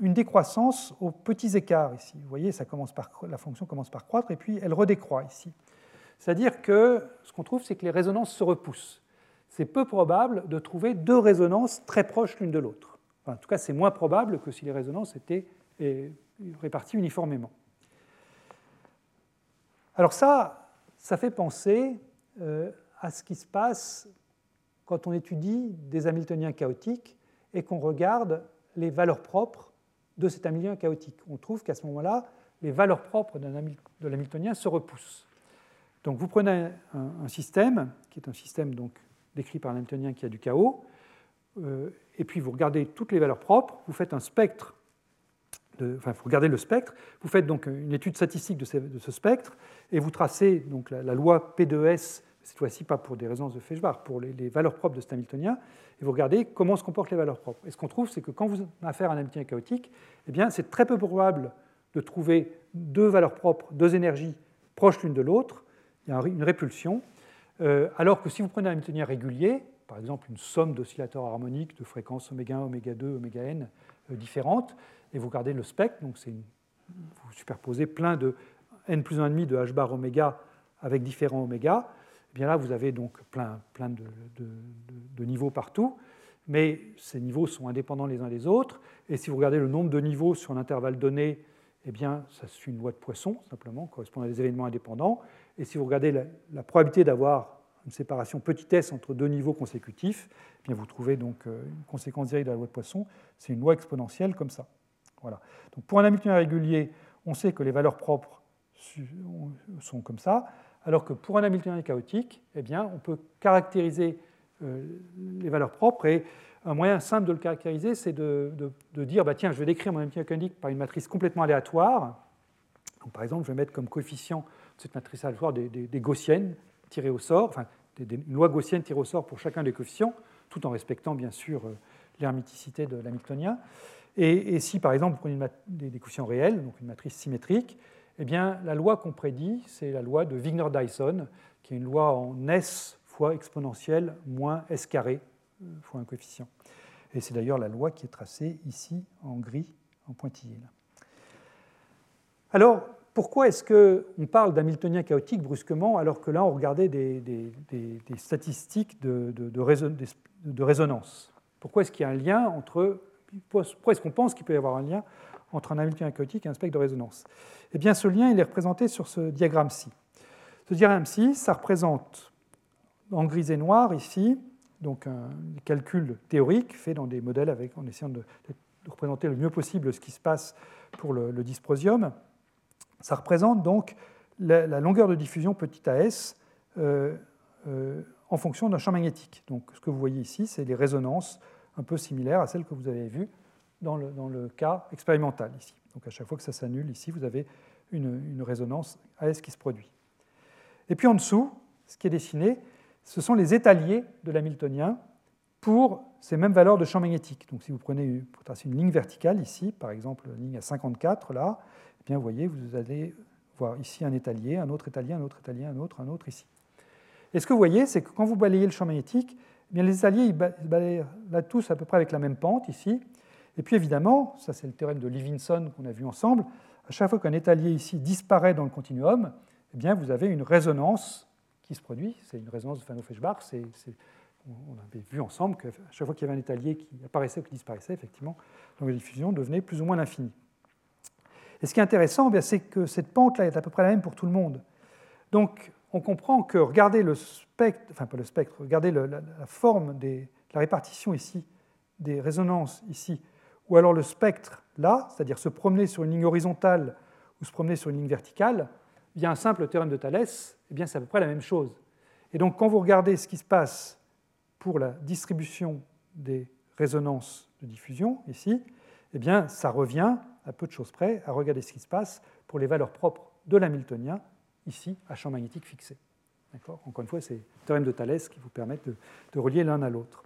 une décroissance aux petits écarts ici. Vous voyez, ça commence par, la fonction commence par croître et puis elle redécroît ici. C'est-à-dire que ce qu'on trouve, c'est que les résonances se repoussent. C'est peu probable de trouver deux résonances très proches l'une de l'autre. en tout cas, c'est moins probable que si les résonances étaient réparties uniformément. Alors ça, ça fait penser euh, à ce qui se passe quand on étudie des Hamiltoniens chaotiques et qu'on regarde les valeurs propres de cet Hamiltonien chaotique. On trouve qu'à ce moment-là, les valeurs propres de l'Hamiltonien se repoussent. Donc vous prenez un, système, qui est un système donc décrit par l'Hamiltonien qui a du chaos, euh, et puis vous regardez toutes les valeurs propres, vous faites un spectre, enfin vous regardez le spectre, vous faites donc une étude statistique de, ce spectre, et vous tracez donc la, loi P2S, cette fois-ci pas pour des résonances de Feshbach, pour les, valeurs propres de cet Hamiltonien, et vous regardez comment se comportent les valeurs propres. Et ce qu'on trouve, c'est que quand vous avez affaire à un Hamiltonien chaotique, eh bien c'est très peu probable de trouver deux valeurs propres, deux énergies proches l'une de l'autre, il y a une répulsion, euh, alors que si vous prenez un Hamiltonien régulier, par exemple une somme d'oscillateurs harmoniques de fréquences oméga 1, oméga 2, oméga n euh, différentes, et vous regardez le spectre, donc une, vous superposez plein de n plus 1,5 de h bar oméga avec différents oméga, bien là vous avez donc plein, plein de, niveaux partout, mais ces niveaux sont indépendants les uns des autres, et si vous regardez le nombre de niveaux sur un intervalle donné, eh bien ça suit une loi de Poisson, simplement, correspond à des événements indépendants, et si vous regardez la, probabilité d'avoir une séparation petit s entre deux niveaux consécutifs, eh bien vous trouvez donc euh, une conséquence directe de la loi de Poisson. C'est une loi exponentielle comme ça. Voilà. Donc pour un Hamiltonien régulier, on sait que les valeurs propres sont comme ça, alors que pour un Hamiltonien chaotique, eh bien, on peut caractériser euh, les valeurs propres et un moyen simple de le caractériser, c'est de, dire bah, tiens, je vais décrire mon Hamiltonien chaotique par une matrice complètement aléatoire. par exemple, je vais mettre comme coefficient cette matrice aléatoire des, des, gaussiennes tirées au sort, enfin des, une loi gaussienne tirée au sort pour chacun des coefficients, tout en respectant bien sûr euh, l'hermiticité de l'hamiltonien. Et, et, si par exemple vous prenez des, coefficients réels, donc une matrice symétrique, eh bien la loi qu'on prédit, c'est la loi de Wigner-Dyson, qui est une loi en S fois exponentielle moins S carré fois un coefficient. Et c'est d'ailleurs la loi qui est tracée ici en gris, en pointillé. Alors, pourquoi est-ce qu'on parle d'Hamiltonien chaotique brusquement alors que là on regardait des, statistiques de, de, résonance? Pourquoi est-ce qu'il y a un lien entre. Pourquoi est-ce qu'on pense qu'il peut y avoir un lien entre un Hamiltonien chaotique et un spectre de résonance Eh bien ce lien il est représenté sur ce diagramme-ci. Ce diagramme-ci, ça représente en gris et noir ici, donc un calcul théorique fait dans des modèles avec, en essayant de, représenter le mieux possible ce qui se passe pour le, dysprosium. Ça représente donc la, longueur de diffusion petit a s euh, euh, en fonction d'un champ magnétique. Donc ce que vous voyez ici, c'est des résonances un peu similaires à celles que vous avez vues dans le, cas expérimental ici. Donc à chaque fois que ça s'annule, ici, vous avez une, une résonance AS qui se produit. Et puis en dessous, ce qui est dessiné, ce sont les étaliers de l'hamiltonien pour ces mêmes valeurs de champ magnétique. Donc si vous prenez pour tracer une ligne verticale ici, par exemple la ligne à 54 là, bien, vous voyez, vous allez voir ici un étalier, un autre étalier, un autre étalier, un autre, un autre ici. Et ce que vous voyez, c'est que quand vous balayez le champ magnétique, eh bien, les étaliers ils balayent là tous à peu près avec la même pente ici. Et puis évidemment, ça c'est le théorème de Levinson qu'on a vu ensemble, à chaque fois qu'un étalier ici disparaît dans le continuum, eh bien, vous avez une résonance qui se produit. C'est une résonance de Fano-Feshbach. On avait vu ensemble qu'à chaque fois qu'il y avait un étalier qui apparaissait ou qui disparaissait, effectivement, donc la diffusion devenait plus ou moins l'infini. Et ce qui est intéressant, eh c'est que cette pente-là est à peu près la même pour tout le monde. Donc, on comprend que regardez le spectre, enfin pas le spectre, regardez la, forme de la répartition ici, des résonances ici, ou alors le spectre là, c'est-à-dire se promener sur une ligne horizontale ou se promener sur une ligne verticale, via un simple théorème de Thalès, eh c'est à peu près la même chose. Et donc quand vous regardez ce qui se passe pour la distribution des résonances de diffusion ici, eh bien ça revient à peu de choses près à regarder ce qui se passe pour les valeurs propres de l'Hamiltonien ici à champ magnétique fixé. Encore une fois, c'est le théorème de Thalès qui vous permet de, de relier l'un à l'autre.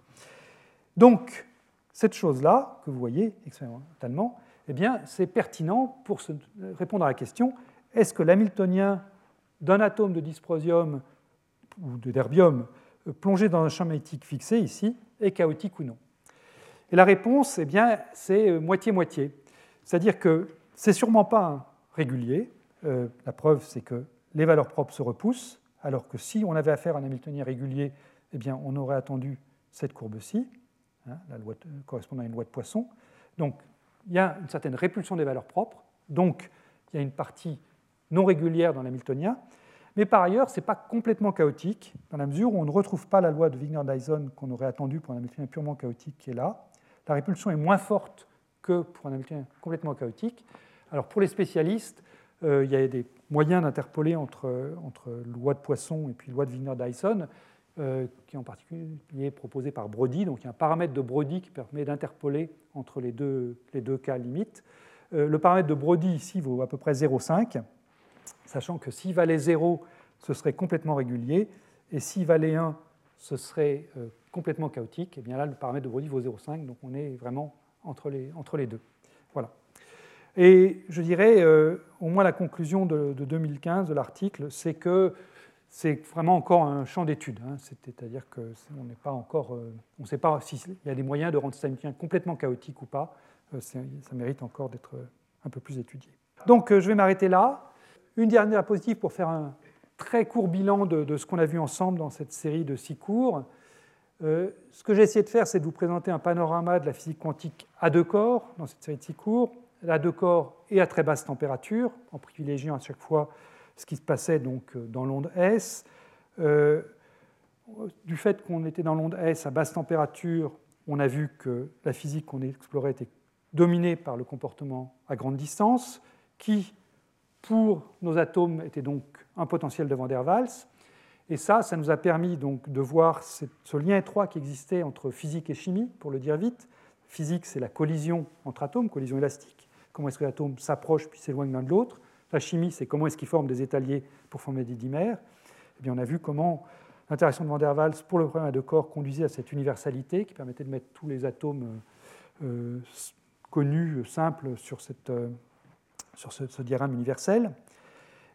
Donc, cette chose-là, que vous voyez expérimentalement, eh c'est pertinent pour répondre à la question est-ce que l'hamiltonien d'un atome de dysprosium ou de derbium plongé dans un champ magnétique fixé ici est chaotique ou non? Et la réponse, eh c'est euh, moitié-moitié. C'est-à-dire que c'est sûrement pas régulier. Euh, la preuve, c'est que les valeurs propres se repoussent, alors que si on avait affaire à un Hamiltonien régulier, eh bien, on aurait attendu cette courbe-ci, hein, la loi correspondant à une loi de Poisson. Donc, il y a une certaine répulsion des valeurs propres, donc il y a une partie non régulière dans l'Hamiltonien, mais par ailleurs, ce n'est pas complètement chaotique, dans la mesure où on ne retrouve pas la loi de Wigner-Dyson qu'on aurait attendue pour un Hamiltonien purement chaotique qui est là. La répulsion est moins forte que pour un Hamiltonien complètement chaotique. Alors pour les spécialistes, euh, il y a des moyens d'interpoler entre, entre loi de Poisson et puis loi de Wigner-Dyson, qui est en particulier proposé par Brody. Donc il y a un paramètre de Brody qui permet d'interpoler entre les deux, les deux cas limites. Euh, le paramètre de Brody ici vaut à peu près 0,5, sachant que s'il valait 0, ce serait complètement régulier, et s'il valait 1, ce serait complètement chaotique. Et bien là, le paramètre de Brody vaut 0,5, donc on est vraiment entre les, entre les deux. Voilà. Et je dirais, euh, au moins la conclusion de, 2015 de l'article, c'est que c'est vraiment encore un champ d'étude. Hein. C'est-à-dire qu'on n'est pas encore, euh, on ne sait pas s'il y a des moyens de rendre ça complètement chaotique ou pas. Euh, ça mérite encore d'être un peu plus étudié. Donc je vais m'arrêter là. Une dernière diapositive pour faire un très court bilan de, de ce qu'on a vu ensemble dans cette série de six cours. ce que j'ai essayé de faire, c'est de vous présenter un panorama de la physique quantique à deux corps dans cette série de six cours, à deux corps et à très basse température, en privilégiant à chaque fois ce qui se passait donc euh, dans l'onde S. Euh, du fait qu'on était dans l'onde S à basse température, on a vu que la physique qu'on explorait était dominée par le comportement à grande distance, qui, pour nos atomes, était donc un potentiel de Van der Waals. Et ça, ça nous a permis donc de voir ce lien étroit qui existait entre physique et chimie, pour le dire vite. Physique, c'est la collision entre atomes, collision élastique comment est-ce que l'atome s'approche puis s'éloigne l'un de l'autre? La chimie, c'est comment est-ce qu'ils forment des étaliers pour former des dimères. Eh bien, on a vu comment l'interaction de Van der Waals pour le problème à corps conduisait à cette universalité qui permettait de mettre tous les atomes euh, connus, simples, sur, euh, ce, diagramme universel.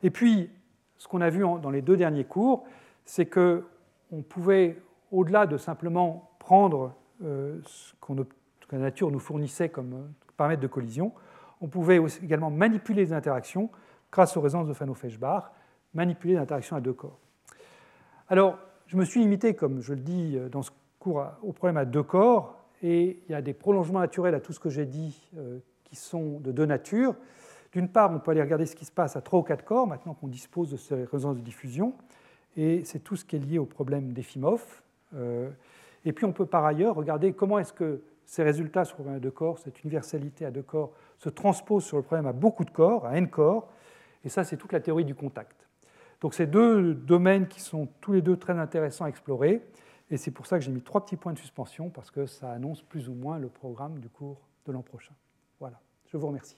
Et puis, ce qu'on a vu dans les deux derniers cours, c'est qu'on pouvait, au-delà de simplement prendre euh, ce, que la nature nous fournissait comme paramètre de collision, on pouvait également manipuler les interactions grâce aux résonances de Fano-Feshbach, manipuler les interactions à deux corps. Alors, je me suis limité, comme je le dis euh, dans ce cours, au problème à deux corps, et il y a des prolongements naturels à tout ce que j'ai dit euh, qui sont de deux natures. D'une part, on peut aller regarder ce qui se passe à trois ou quatre corps, maintenant qu'on dispose de ces résonances de diffusion, et c'est tout ce qui est lié au problème d'Efimov. Euh, et puis on peut par ailleurs regarder comment est-ce que ces résultats sur le problème à deux corps, cette universalité à deux corps, se transpose sur le problème à beaucoup de corps, à n corps, et ça c'est toute la théorie du contact. Donc c'est deux domaines qui sont tous les deux très intéressants à explorer, et c'est pour ça que j'ai mis trois petits points de suspension, parce que ça annonce plus ou moins le programme du cours de l'an prochain. Voilà, je vous remercie.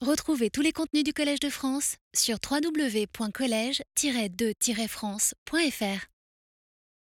Retrouvez tous les contenus du Collège de France sur www.colège-2-france.fr.